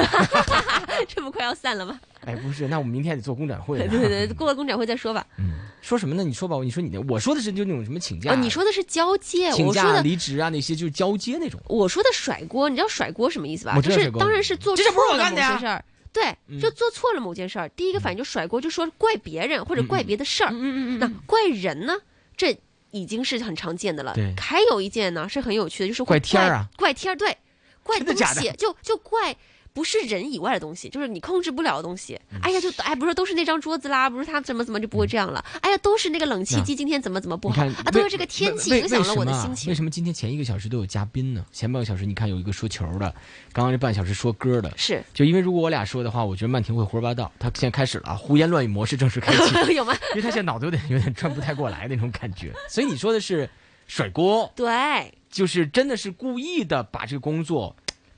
这不快要散了吗？哎，不是，那我们明天还得做公展会呢。对对对，过了公展会再说吧。嗯说什么呢？你说吧，你说你的，我说的是就那种什么请假，哦，你说的是交接，请假、我说的离职啊那些，就是交接那种。我说的甩锅，你知道甩锅什么意思吧？就是当然是做这事儿不是错了我干的呀某些事儿，对，嗯就做错了某件事儿。第一个反应就甩锅，就说怪别人或者怪别的事儿。嗯嗯嗯那怪人呢？这已经是很常见的了对。还有一件呢是很有趣的，就是怪天儿啊怪天儿对，怪东西就就怪。不是人以外的东西，就是你控制不了的东西。嗯哎呀，就哎，不是都是那张桌子啦，不是他怎么怎么就不会这样了。哎呀，都是那个冷气机今天怎么怎么不好啊，都是这个天气影响了我的心情为。什么今天前一个小时都有嘉宾呢？前半个小时你看有一个说球的，刚刚这半小时说歌的，是就因为如果我俩说的话，我觉得曼婷会胡说八道。她现在开始了啊，胡言乱语模式正式开启，有吗？因为她现在脑子有点有点转不太过来那种感觉。所以你说的是甩锅，对，就是真的是故意的把这个工作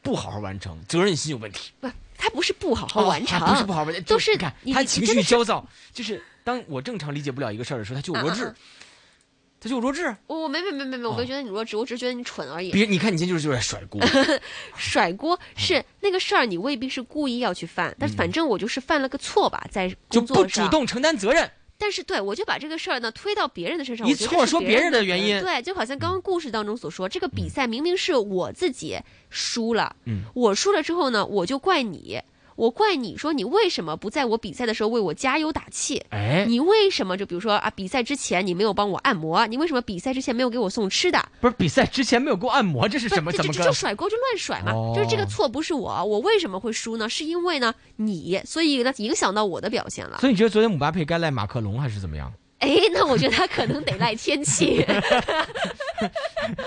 不好好完成，责任心有问题。不，他不是不好好完成，不是不好完成，都就是你看他情绪焦躁，就是当我正常理解不了一个事儿的时候，他就弱智嗯嗯嗯，他就有弱智。我我没没没没没，我没觉得你弱智，我只是觉得你蠢而已。别，你看你今天就是就是在甩锅，甩锅是那个事儿，你未必是故意要去犯，但反正我就是犯了个错吧，在嗯就不工作上。主动承担责任。但是对我就把这个事儿呢推到别人的身上，一我觉得是错说别人的的原因对，就好像刚刚故事当中所说，这个比赛明明是我自己输了，嗯我输了之后呢，我就怪你。我怪你说你为什么不在我比赛的时候为我加油打气？哎你为什么就比如说啊，比赛之前你没有帮我按摩？你为什么比赛之前没有给我送吃的？不是比赛之前没有给我按摩，这是什么？怎么个就？甩锅就乱甩嘛，哦就是这个错不是我，我为什么会输呢？是因为呢你，所以呢影响到我的表现了。所以你觉得昨天姆巴佩该赖马克龙还是怎么样？哎，那我觉得他可能得赖天气。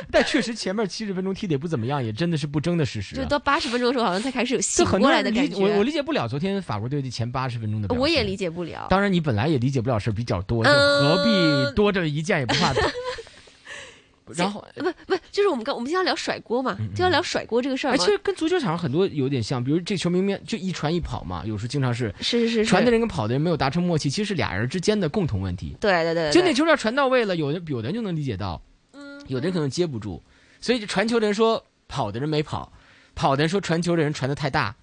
但确实前面七十分钟踢的也不怎么样，也真的是不争的事实、啊。就到八十分钟的时候，好像才开始有这醒过来的感觉。我我理解不了昨天法国队的前八十分钟的。我也理解不了。当然，你本来也理解不了事儿比较多，就嗯何必多这一件也不怕。然后，不不，就是我们刚我们今天聊甩锅嘛，就要聊甩锅这个事儿。其实跟足球场上很多有点像，比如这球明明就一传一跑嘛，有时候经常是是是是是传的人跟跑的人没有达成默契，其实是俩人之间的共同问题。对对对对，就那球要传到位了，有的有的人就能理解到，嗯有的人可能接不住，所以传球的人说跑的人没跑，跑的人说传球的人传的太大，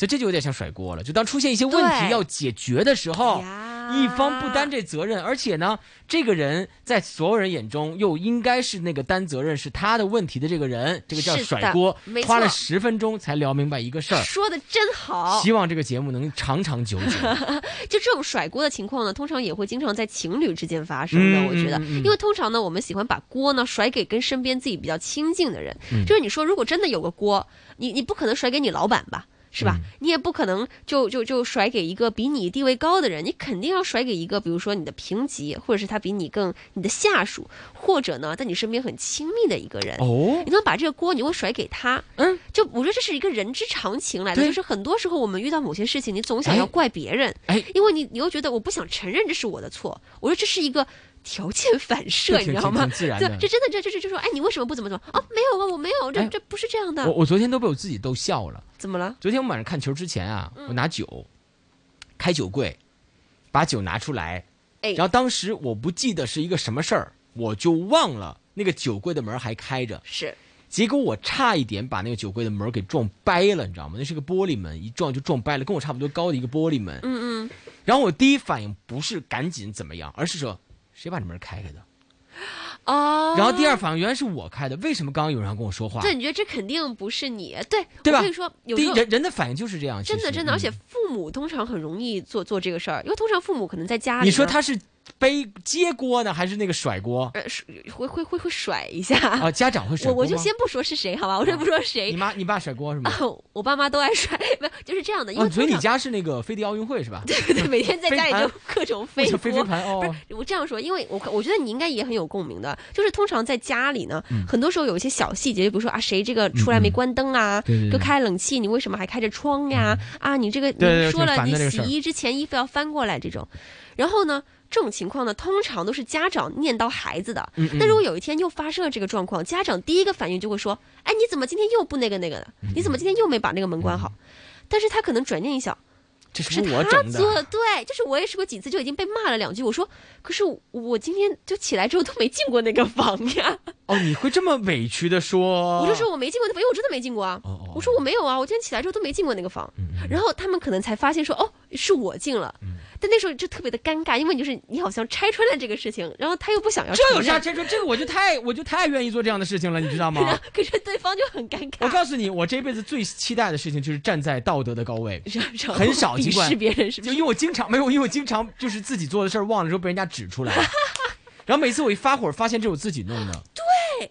所以这就有点像甩锅了。就当出现一些问题要解决的时候，一方不担这责任，而且呢，这个人在所有人眼中又应该是那个担责任是他的问题的这个人，这个叫甩锅花了十分钟才聊明白一个事儿。说的真好。希望这个节目能长长久久。就这种甩锅的情况呢，通常也会经常在情侣之间发生的。嗯我觉得，因为通常呢，我们喜欢把锅呢甩给跟身边自己比较亲近的人。嗯就是你说，如果真的有个锅，你你不可能甩给你老板吧？是吧？嗯你也不可能就就就甩给一个比你地位高的人，你肯定要甩给一个，比如说你的平级，或者是他比你更你的下属，或者呢在你身边很亲密的一个人。哦你能把这个锅你会甩给他？嗯，就我觉得这是一个人之常情来的，就是很多时候我们遇到某些事情，你总想要哎怪别人，哎，因为你你又觉得我不想承认这是我的错，我说这是一个。条件反射，你知道吗？自然的，对这真的这这这就说，哎，你为什么不怎么怎么？哦，没有啊，我没有，这哎这不是这样的。我我昨天都被我自己逗笑了。怎么了？昨天我晚上看球之前啊，嗯我拿酒，开酒柜，把酒拿出来，哎然后当时我不记得是一个什么事儿，我就忘了那个酒柜的门还开着，是，结果我差一点把那个酒柜的门给撞掰了，你知道吗？那是个玻璃门，一撞就撞掰了，跟我差不多高的一个玻璃门。嗯嗯，然后我第一反应不是赶紧怎么样，而是说谁把这门开开的？哦。然后第二反应原来是我开的，为什么刚刚有人要跟我说话？对，你觉得这肯定不是你，对对吧我跟你说，有时候第一人人的反应就是这样，真的真的，嗯而且父母通常很容易做做这个事儿，因为通常父母可能在家里。你说他是背接锅呢，还是那个甩锅？呃甩会会会会甩一下啊，家长会甩我我就先不说是谁好吧，我先不说谁。你妈你爸甩锅是吗？我爸妈都爱甩，没有就是这样的，因为哦，所以你家是那个飞碟奥运会是吧？对对，每天在家里就各种飞 锅。飞飞盘哦。不是我这样说，因为我我觉得你应该也很有共鸣的，就是通常在家里呢，嗯很多时候有一些小细节，就比如说啊，谁这个出来没关灯啊，对对对就开冷气，你为什么还开着窗呀？啊，你这个对对对你说了，你洗衣之前衣服要翻过来这种，然后呢？这种情况呢，通常都是家长念叨孩子的。那如果有一天又发生了这个状况，家长第一个反应就会说：“哎，你怎么今天又不那个那个的？嗯你怎么今天又没把那个门关好？”但是他可能转念一想，这是我整做的。对，就是我也试过几次，就已经被骂了两句。我说，可是我今天就起来之后都没进过那个房呀。哦，你会这么委屈的说？我就说我没进过那房，因为我真的没进过啊。哦我说我没有啊，我今天起来之后都没进过那个房。嗯然后他们可能才发现说，哦，是我进了。但那时候就特别的尴尬，因为就是你好像拆穿了这个事情，然后他又不想要这有啥拆穿？这个我就太我就太愿意做这样的事情了，你知道吗？可是对方就很尴尬。我告诉你，我这辈子最期待的事情就是站在道德的高位，很少，鄙尽管视别人是不就因为我经常没有，因为我经常就是自己做的事儿忘了之后被人家指出来，然后每次我一发火，发现这是我自己弄的，对，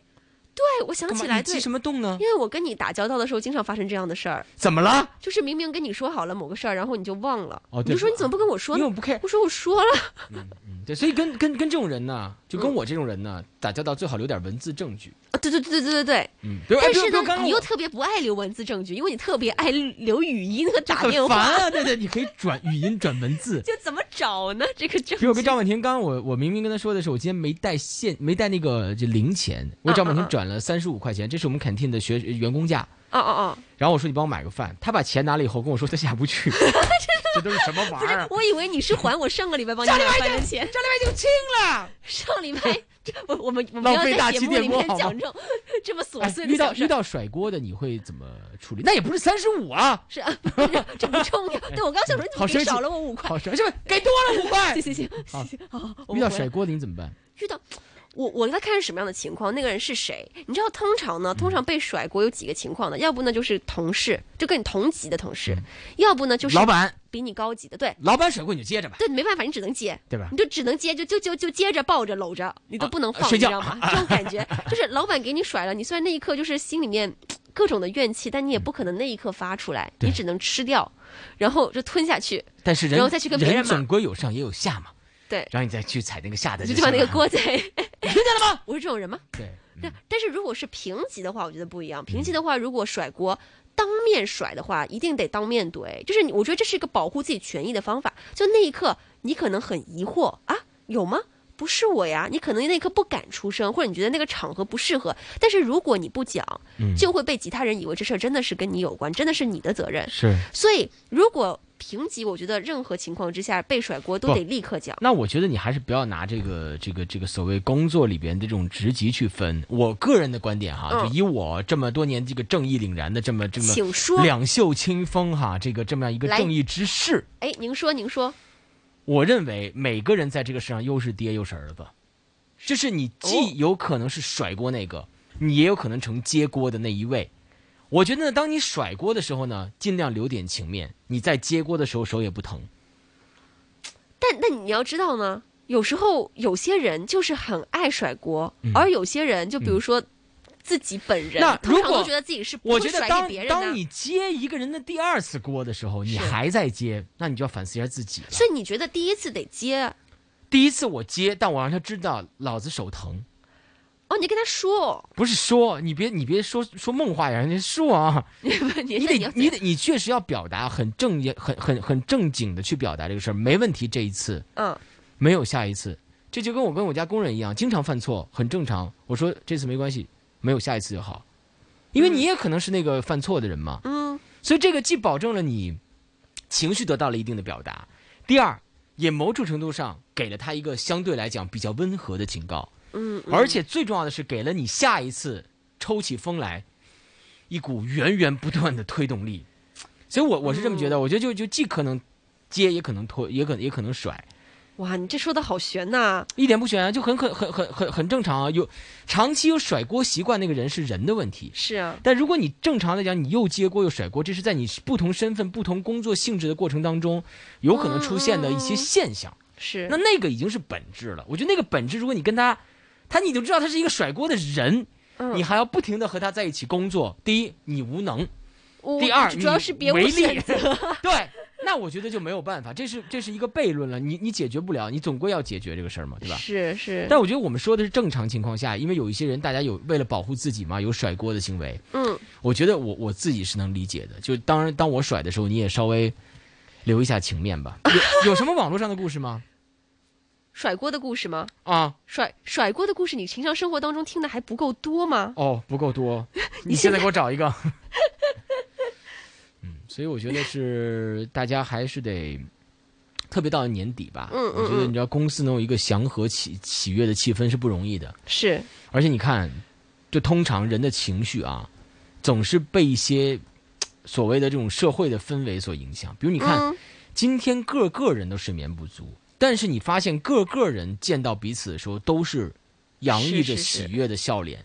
对，我想起来，对什么动呢？因为我跟你打交道的时候，经常发生这样的事儿。怎么了？就是明明跟你说好了某个事儿，然后你就忘了。哦对你就说你怎么不跟我说呢？因为我不 care 我说我说了。嗯对，所以跟跟跟这种人呢，就嗯跟我这种人呢，打交道最好留点文字证据。啊，对对对对对对对。嗯，但是呢你又特别不爱留文字证据，因为你特别爱留语音和打电话。烦啊！对对，你可以转语音转文字。就怎么找呢？这个证据比如我跟据。张婉婷，刚刚我我明明跟她说的是，我今天没带现没带那个就零钱，我给张婉婷转了三十五块钱，这是我们 canteen 的学员工价。哦哦哦，然后我说你帮我买个饭，他把钱拿了以后跟我说他下不去，这都是什么玩意儿？，我以为你是还我上个礼拜帮你买上礼拜饭的钱。上礼拜就清了。上礼拜，我我们我们要在节目里面讲这种这么琐哎碎的小事儿。遇到遇到甩锅的你会怎么处理？那也不是三十五啊，是啊，这不重要。对我刚想说，你少了我五块？好生气，给多了五块。行行行好行行，好，遇到甩锅的你怎么办？遇到我我在看是什么样的情况，那个人是谁？你知道，通常呢，嗯通常被甩锅有几个情况呢？要不呢就是同事，就跟你同级的同事；要不呢就是嗯老板比你高级的，对。老板甩锅你就接着吧，对，没办法，你只能接，对吧你就只能接，就就就就接着抱着搂着，你都不能放，你知道吗？这种感觉就是老板给你甩了，你虽然那一刻就是心里面各种的怨气，但你也不可能那一刻发出来，你只能吃掉，然后就吞下去，但是人然后再去跟别人骂总归有上也有下嘛，对，然后你再去踩那个下的就，就把那个锅再，你听见了吗？我是这种人吗？对，对，但是如果是平级的话，我觉得不一样。平级的话，如果甩锅当面甩的话，一定得当面怼。就是你我觉得这是一个保护自己权益的方法。就那一刻，你可能很疑惑啊，有吗？不是我呀，你可能那一刻不敢出声，或者你觉得那个场合不适合。但是如果你不讲，嗯就会被其他人以为这事儿真的是跟你有关，真的是你的责任。是。所以如果平级，我觉得任何情况之下被甩锅都得立刻讲。那我觉得你还是不要拿这个这个这个所谓工作里边的这种职级去分。我个人的观点哈，嗯就以我这么多年这个正义凛然的这么这么请说两袖清风哈，这个这么样一个正义之士，哎，您说，您说，我认为每个人在这个世上又是爹又是儿子，就是你既有可能是甩锅那个，你也有可能成接锅的那一位。我觉得呢，当你甩锅的时候呢，尽量留点情面；你在接锅的时候手也不疼。但那你要知道呢，有时候有些人就是很爱甩锅，嗯而有些人就比如说。自己本人，那如果觉得自己是不会甩我觉得当。当你接一个人的第二次锅的时候，你还在接，那你就要反思一下自己了。所以你觉得第一次得接第一次我接，但我让他知道老子手疼，哦，你跟他说，不是说你别你别说说梦话呀，你说啊，你 你你得你得你确实要表达很正很很很正经的去表达这个事儿，没问题。这一次。嗯，没有下一次，这就跟我跟我家工人一样，经常犯错，很正常。我说这次没关系，没有下一次就好，因为你也可能是那个犯错的人嘛。嗯，所以这个既保证了你情绪得到了一定的表达，第二也某种程度上给了他一个相对来讲比较温和的警告。嗯，嗯而且最重要的是，给了你下一次抽起风来一股源源不断的推动力。所以我我是这么觉得，我觉得就就既可能接，也可能拖，也可也可能甩，哇，你这说的好悬呐、一点不悬啊，就很很很很很很正常啊。有长期有甩锅习惯那个人是人的问题，是啊，但如果你正常来讲，你又接锅又甩锅，这是在你不同身份、不同工作性质的过程当中，有可能出现的一些现象。是那那个已经是本质了。我觉得那个本质，如果你跟他，他你就知道他是一个甩锅的人，嗯你还要不停的和他在一起工作。第一，你无能；第二，主要是别无。选择。对，那我觉得就没有办法，这是这是一个悖论了。你你解决不了，你总归要解决这个事儿嘛，对吧？是是，但我觉得我们说的是正常情况下，因为有一些人，大家有为了保护自己嘛，有甩锅的行为。嗯，我觉得我我自己是能理解的。就当然，当我甩的时候，你也稍微留一下情面吧。有有什么网络上的故事吗？甩锅的故事吗？啊，甩甩锅的故事，你平常生活当中听的还不够多吗？哦，不够多。你现在给我找一个。嗯，所以我觉得是大家还是得，特别到了年底吧。嗯嗯我觉得嗯你知道，公司能有一个祥和喜喜悦的气氛是不容易的。是，而且你看，就通常人的情绪啊，总是被一些所谓的这种社会的氛围所影响。比如你看，嗯今天个个人都睡眠不足，但是你发现个个人见到彼此的时候都是洋溢着喜悦的笑脸，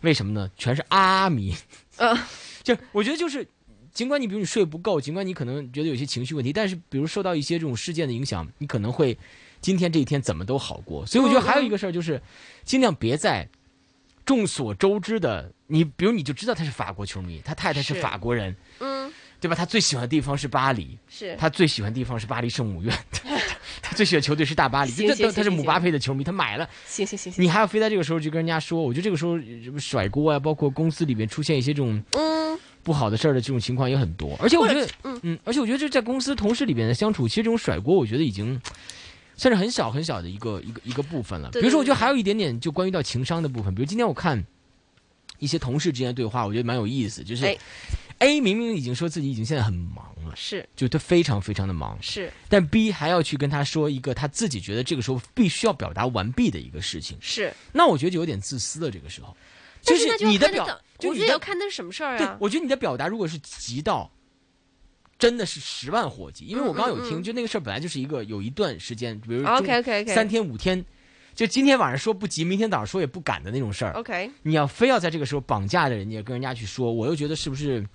为什么呢？全是阿弥。呃，就我觉得就是。尽管你比如你睡不够，尽管你可能觉得有些情绪问题，但是比如受到一些这种事件的影响，你可能会今天这一天怎么都好过。所以我觉得还有一个事儿就是，尽量别在众所周知的，你比如你就知道他是法国球迷，他太太是是法国人，嗯，对吧？他最喜欢的地方是巴黎，是他最喜欢的地方是巴黎圣母院，他最喜欢的球队是大巴黎，行这这他是姆巴佩的球迷，他买了。行行行行，你还要非在这个时候就跟人家说，我觉得这个时候什么甩锅啊，包括公司里面出现一些这种嗯。不好的事儿的这种情况也很多，而且我觉得，嗯。嗯，而且我觉得这在公司同事里边的相处，其实这种甩锅，我觉得已经算是很小很小的一个一个一个部分了。比如说，我觉得还有一点点就关于到情商的部分，比如今天我看一些同事之间的对话，我觉得蛮有意思，就是哎 A 明明已经说自己已经现在很忙了，是。就他非常非常的忙，是。但 B 还要去跟他说一个他自己觉得这个时候必须要表达完毕的一个事情，是，那我觉得就有点自私了。这个时候，就但是你的表就你要看那是什么事儿对啊，。我觉得你的表达如果是急到真的是十万火急，因为我刚刚有听，嗯嗯就那个事儿本来就是一个有一段时间，比如 OK，OK，OK。三天五天，就今天晚上说不急，明天早上说也不敢的那种事儿。OK，你要非要在这个时候绑架着人家，跟人家去说，我又觉得是不是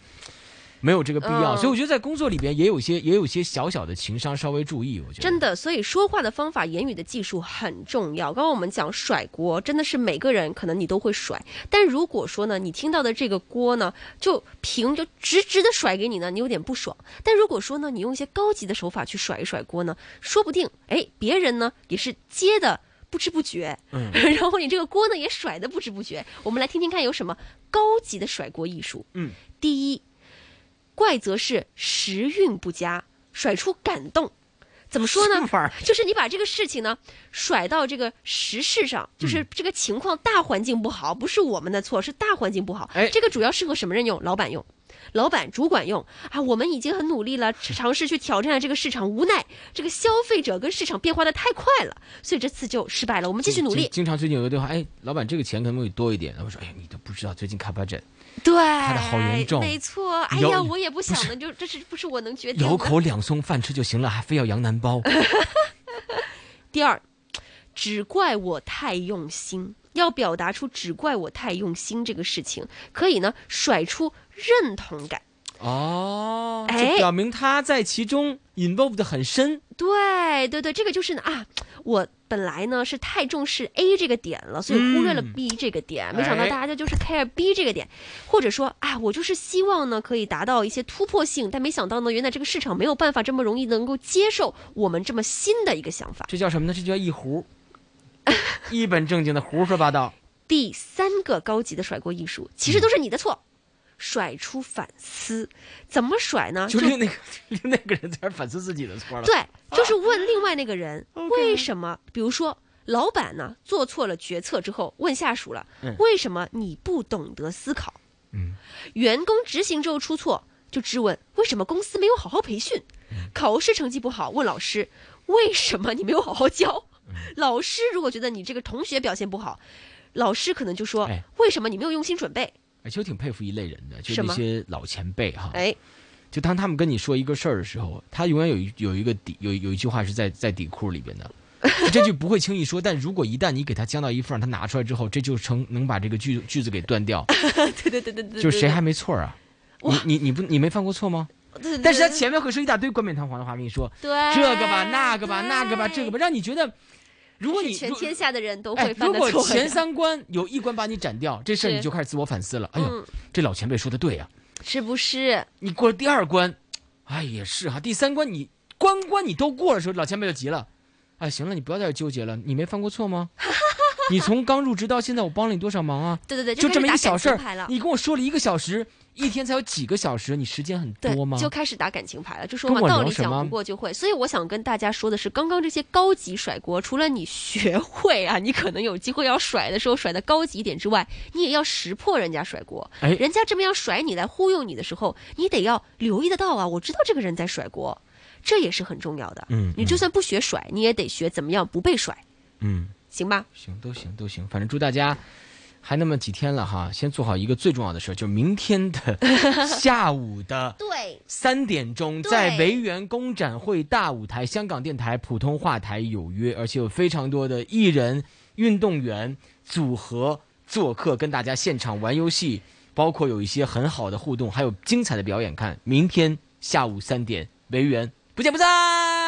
没有这个必要？嗯所以我觉得在工作里边也有些也有些小小的情商稍微注意，我觉得真的，所以说话的方法、言语的技术很重要。刚刚我们讲甩锅，真的是每个人可能你都会甩，但如果说呢，你听到的这个锅呢，就平就直直的甩给你呢，你有点不爽。但如果说呢，你用一些高级的手法去甩一甩锅呢，说不定哎，别人呢也是接的不知不觉，嗯 然后你这个锅呢也甩的不知不觉。我们来听听看有什么高级的甩锅艺术。嗯，第一，怪则是时运不佳，甩出感动。怎么说呢？就是你把这个事情呢甩到这个时事上，嗯就是这个情况大环境不好，不是我们的错，是大环境不好。哎这个主要适合什么人用？老板用。老板、主管用啊，我们已经很努力了，尝试去挑战这个市场，无奈这个消费者跟市场变化的太快了，所以这次就失败了。我们继续努力经。常最近有个对话，哎，老板这个钱可能会多一点。我说，哎呀，你都不知道最近开 budget 对，的好严重没错。哎呀，我也不想的，就这是不是我能决定的？有口两松饭吃就行了，还非要羊腩包。第二，只怪我太用心，要表达出只怪我太用心这个事情，可以呢甩出认同感。哦，哎就表明他在其中 involved 的很深。对对对，这个就是呢啊，我本来呢是太重视 A 这个点了，所以忽略了 B 这个点。没想到哎大家就是 care B 这个点，或者说啊，我就是希望呢可以达到一些突破性，但没想到呢，原来这个市场没有办法这么容易能够接受我们这么新的一个想法。这叫什么呢？这叫一胡，一本正经的胡说八道。第三个高级的甩锅艺术，其实都是你的错。甩出反思，怎么甩呢？就另那个另那个人在反思自己的错了。对，就是 问另外那个人为什么？比如说，老板呢做错了决策之后，问下属了，嗯为什么你不懂得思考？嗯，员工执行之后出错，就质问为什么公司没有好好培训？嗯考试成绩不好，问老师为什么你没有好好教？嗯老师如果觉得你这个同学表现不好，老师可能就说、哎为什么你没有用心准备？而且我挺佩服一类人的，就那些老前辈哈。哎，就当他们跟你说一个事儿的时候，他永远有一有一个底有有一句话是在在底裤里边的，这句不会轻易说，但如果一旦你给他将到一份儿，他拿出来之后，这就成能把这个句句子给断掉。对对对对对，就是谁还没错啊？你你你不你没犯过错吗？对？对但是他前面会说一大堆冠冕堂皇的话，跟你说对这个吧那个吧那个吧这个吧，让你觉得，如果你全天下的人都哎会，犯如的错如。果前三关有一关把你斩掉，这事儿你就开始自我反思了。哎呦嗯，这老前辈说的对呀、是不是？你过了第二关，哎也是哈，第三关你关关你都过了的时候，老前辈就急了，哎行了，你不要在这纠结了，你没犯过错吗？你从刚入职到现在，我帮了你多少忙啊？对对对，就这么一小事儿你跟我说了一个小时，一天才有几个小时，你时间很多吗？就开始打感情牌了，就说嘛，道理讲不过就会。所以我想跟大家说的是，刚刚这些高级甩锅，除了你学会啊，你可能有机会要甩的时候甩的高级一点之外，你也要识破人家甩锅。哎人家这么样甩你来忽悠你的时候，你得要留意得到啊，我知道这个人在甩锅，这也是很重要的。嗯你就算不学甩，你也得学怎么样不被甩，嗯，行吧？行，都行，都行，反正祝大家还那么几天了哈，先做好一个最重要的事儿，就是明天的 下午的对三点钟，在维园公展会大舞台，香港电台普通话台有约，而且有非常多的艺人、运动员组合做客，跟大家现场玩游戏，包括有一些很好的互动，还有精彩的表演看。明天下午三点，维园不见不散。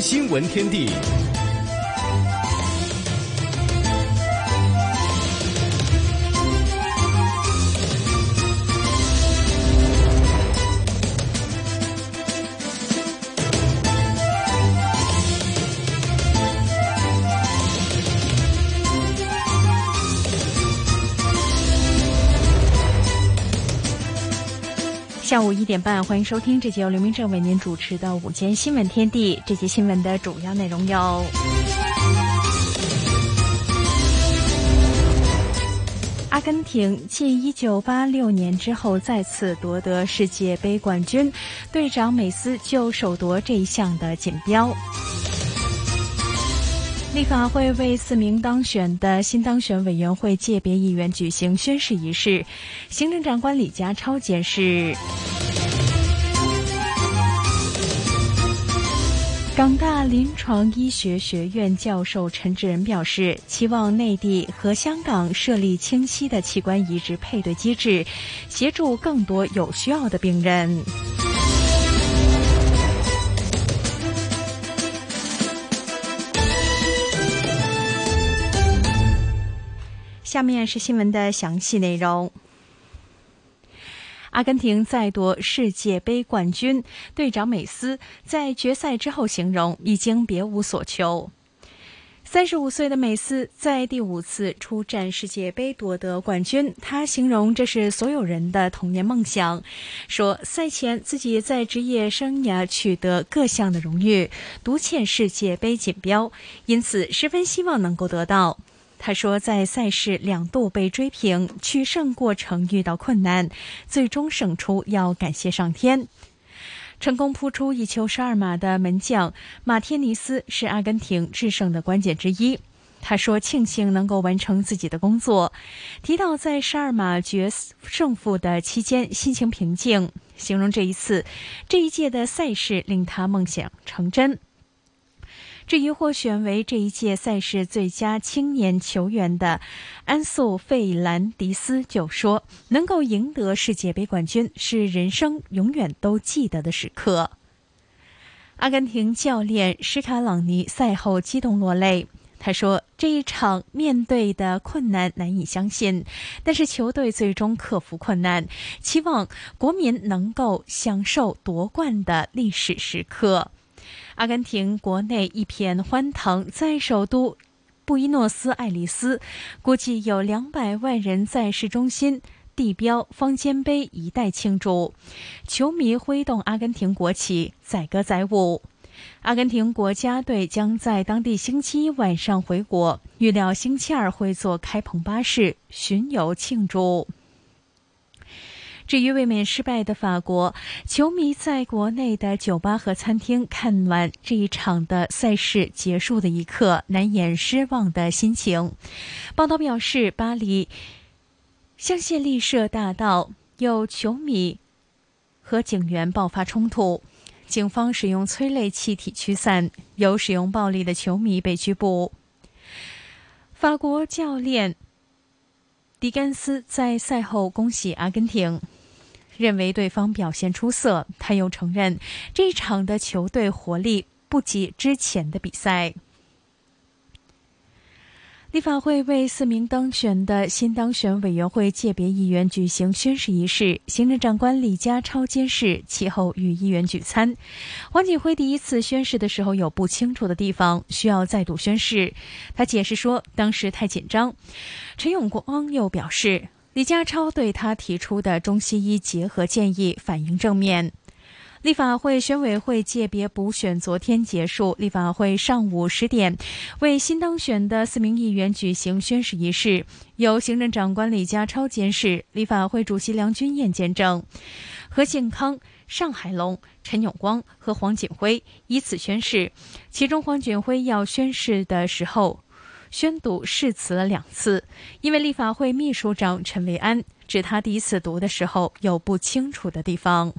新闻天地。下午一点半，欢迎收听这节由刘明正为您主持的午间新闻天地。这节新闻的主要内容有：阿根廷继一九八六年之后再次夺得世界杯冠军，队长美斯就首夺这一项的锦标。立法会为四名当选的新当选委员会界别议员举行宣誓仪式，行政长官李家超监誓。港大临床医学学院教授陈志仁表示，期望内地和香港设立清晰的器官移植配对机制，协助更多有需要的病人。下面是新闻的详细内容。阿根廷再夺世界杯冠军，队长美斯在决赛之后形容已经别无所求。三十五岁的美斯在第五次出战世界杯夺得冠军，他形容这是所有人的童年梦想，说赛前自己在职业生涯取得各项的荣誉，独欠世界杯锦标，因此十分希望能够得到。他说，在赛事两度被追平，取胜过程遇到困难，最终胜出要感谢上天。成功扑出一球十二码的门将马天尼斯是阿根廷制胜的关键之一。他说：“庆幸能够完成自己的工作。”提到在十二码决胜负的期间心情平静，形容这一次这一届的赛事令他梦想成真。至于获选为这一届赛事最佳青年球员的安素费兰迪斯就说：“能够赢得世界杯冠军是人生永远都记得的时刻。”阿根廷教练施卡朗尼赛后激动落泪。他说：“这一场面对的困难难以相信，但是球队最终克服困难，期望国民能够享受夺冠的历史时刻。”阿根廷国内一片欢腾，在首都布宜诺斯艾利斯，估计有两百万人在市中心地标方尖碑一带庆祝，球迷挥动阿根廷国旗，载歌载舞。阿根廷国家队将在当地星期一晚上回国，预料星期二会坐开篷巴士巡游庆祝。至于卫冕失败的法国球迷，在国内的酒吧和餐厅看完这一场的赛事结束的一刻，难掩失望的心情。报道表示，巴黎香榭丽舍大道有球迷和警员爆发冲突，警方使用催泪气体驱散，有使用暴力的球迷被拘捕。法国教练迪甘斯在赛后恭喜阿根廷。认为对方表现出色，他又承认这一场的球队活力不及之前的比赛。立法会为四名当选的新当选委员会界别议员举行宣誓仪式，行政长官李家超监誓，其后与议员聚餐。黄锦辉第一次宣誓的时候有不清楚的地方，需要再度宣誓。他解释说，当时太紧张。陈永光又表示。李家超对他提出的中西医结合建议反应正面。立法会选委会界别补选昨天结束，立法会上午十点为新当选的四名议员举行宣誓仪式，由行政长官李家超监誓，立法会主席梁君彦见证。何庆康、尚海龙、陈永光和黄锦辉依次宣誓，其中黄锦辉要宣誓的时候。宣读誓词了两次，因为立法会秘书长陈维安指他第一次读的时候有不清楚的地方。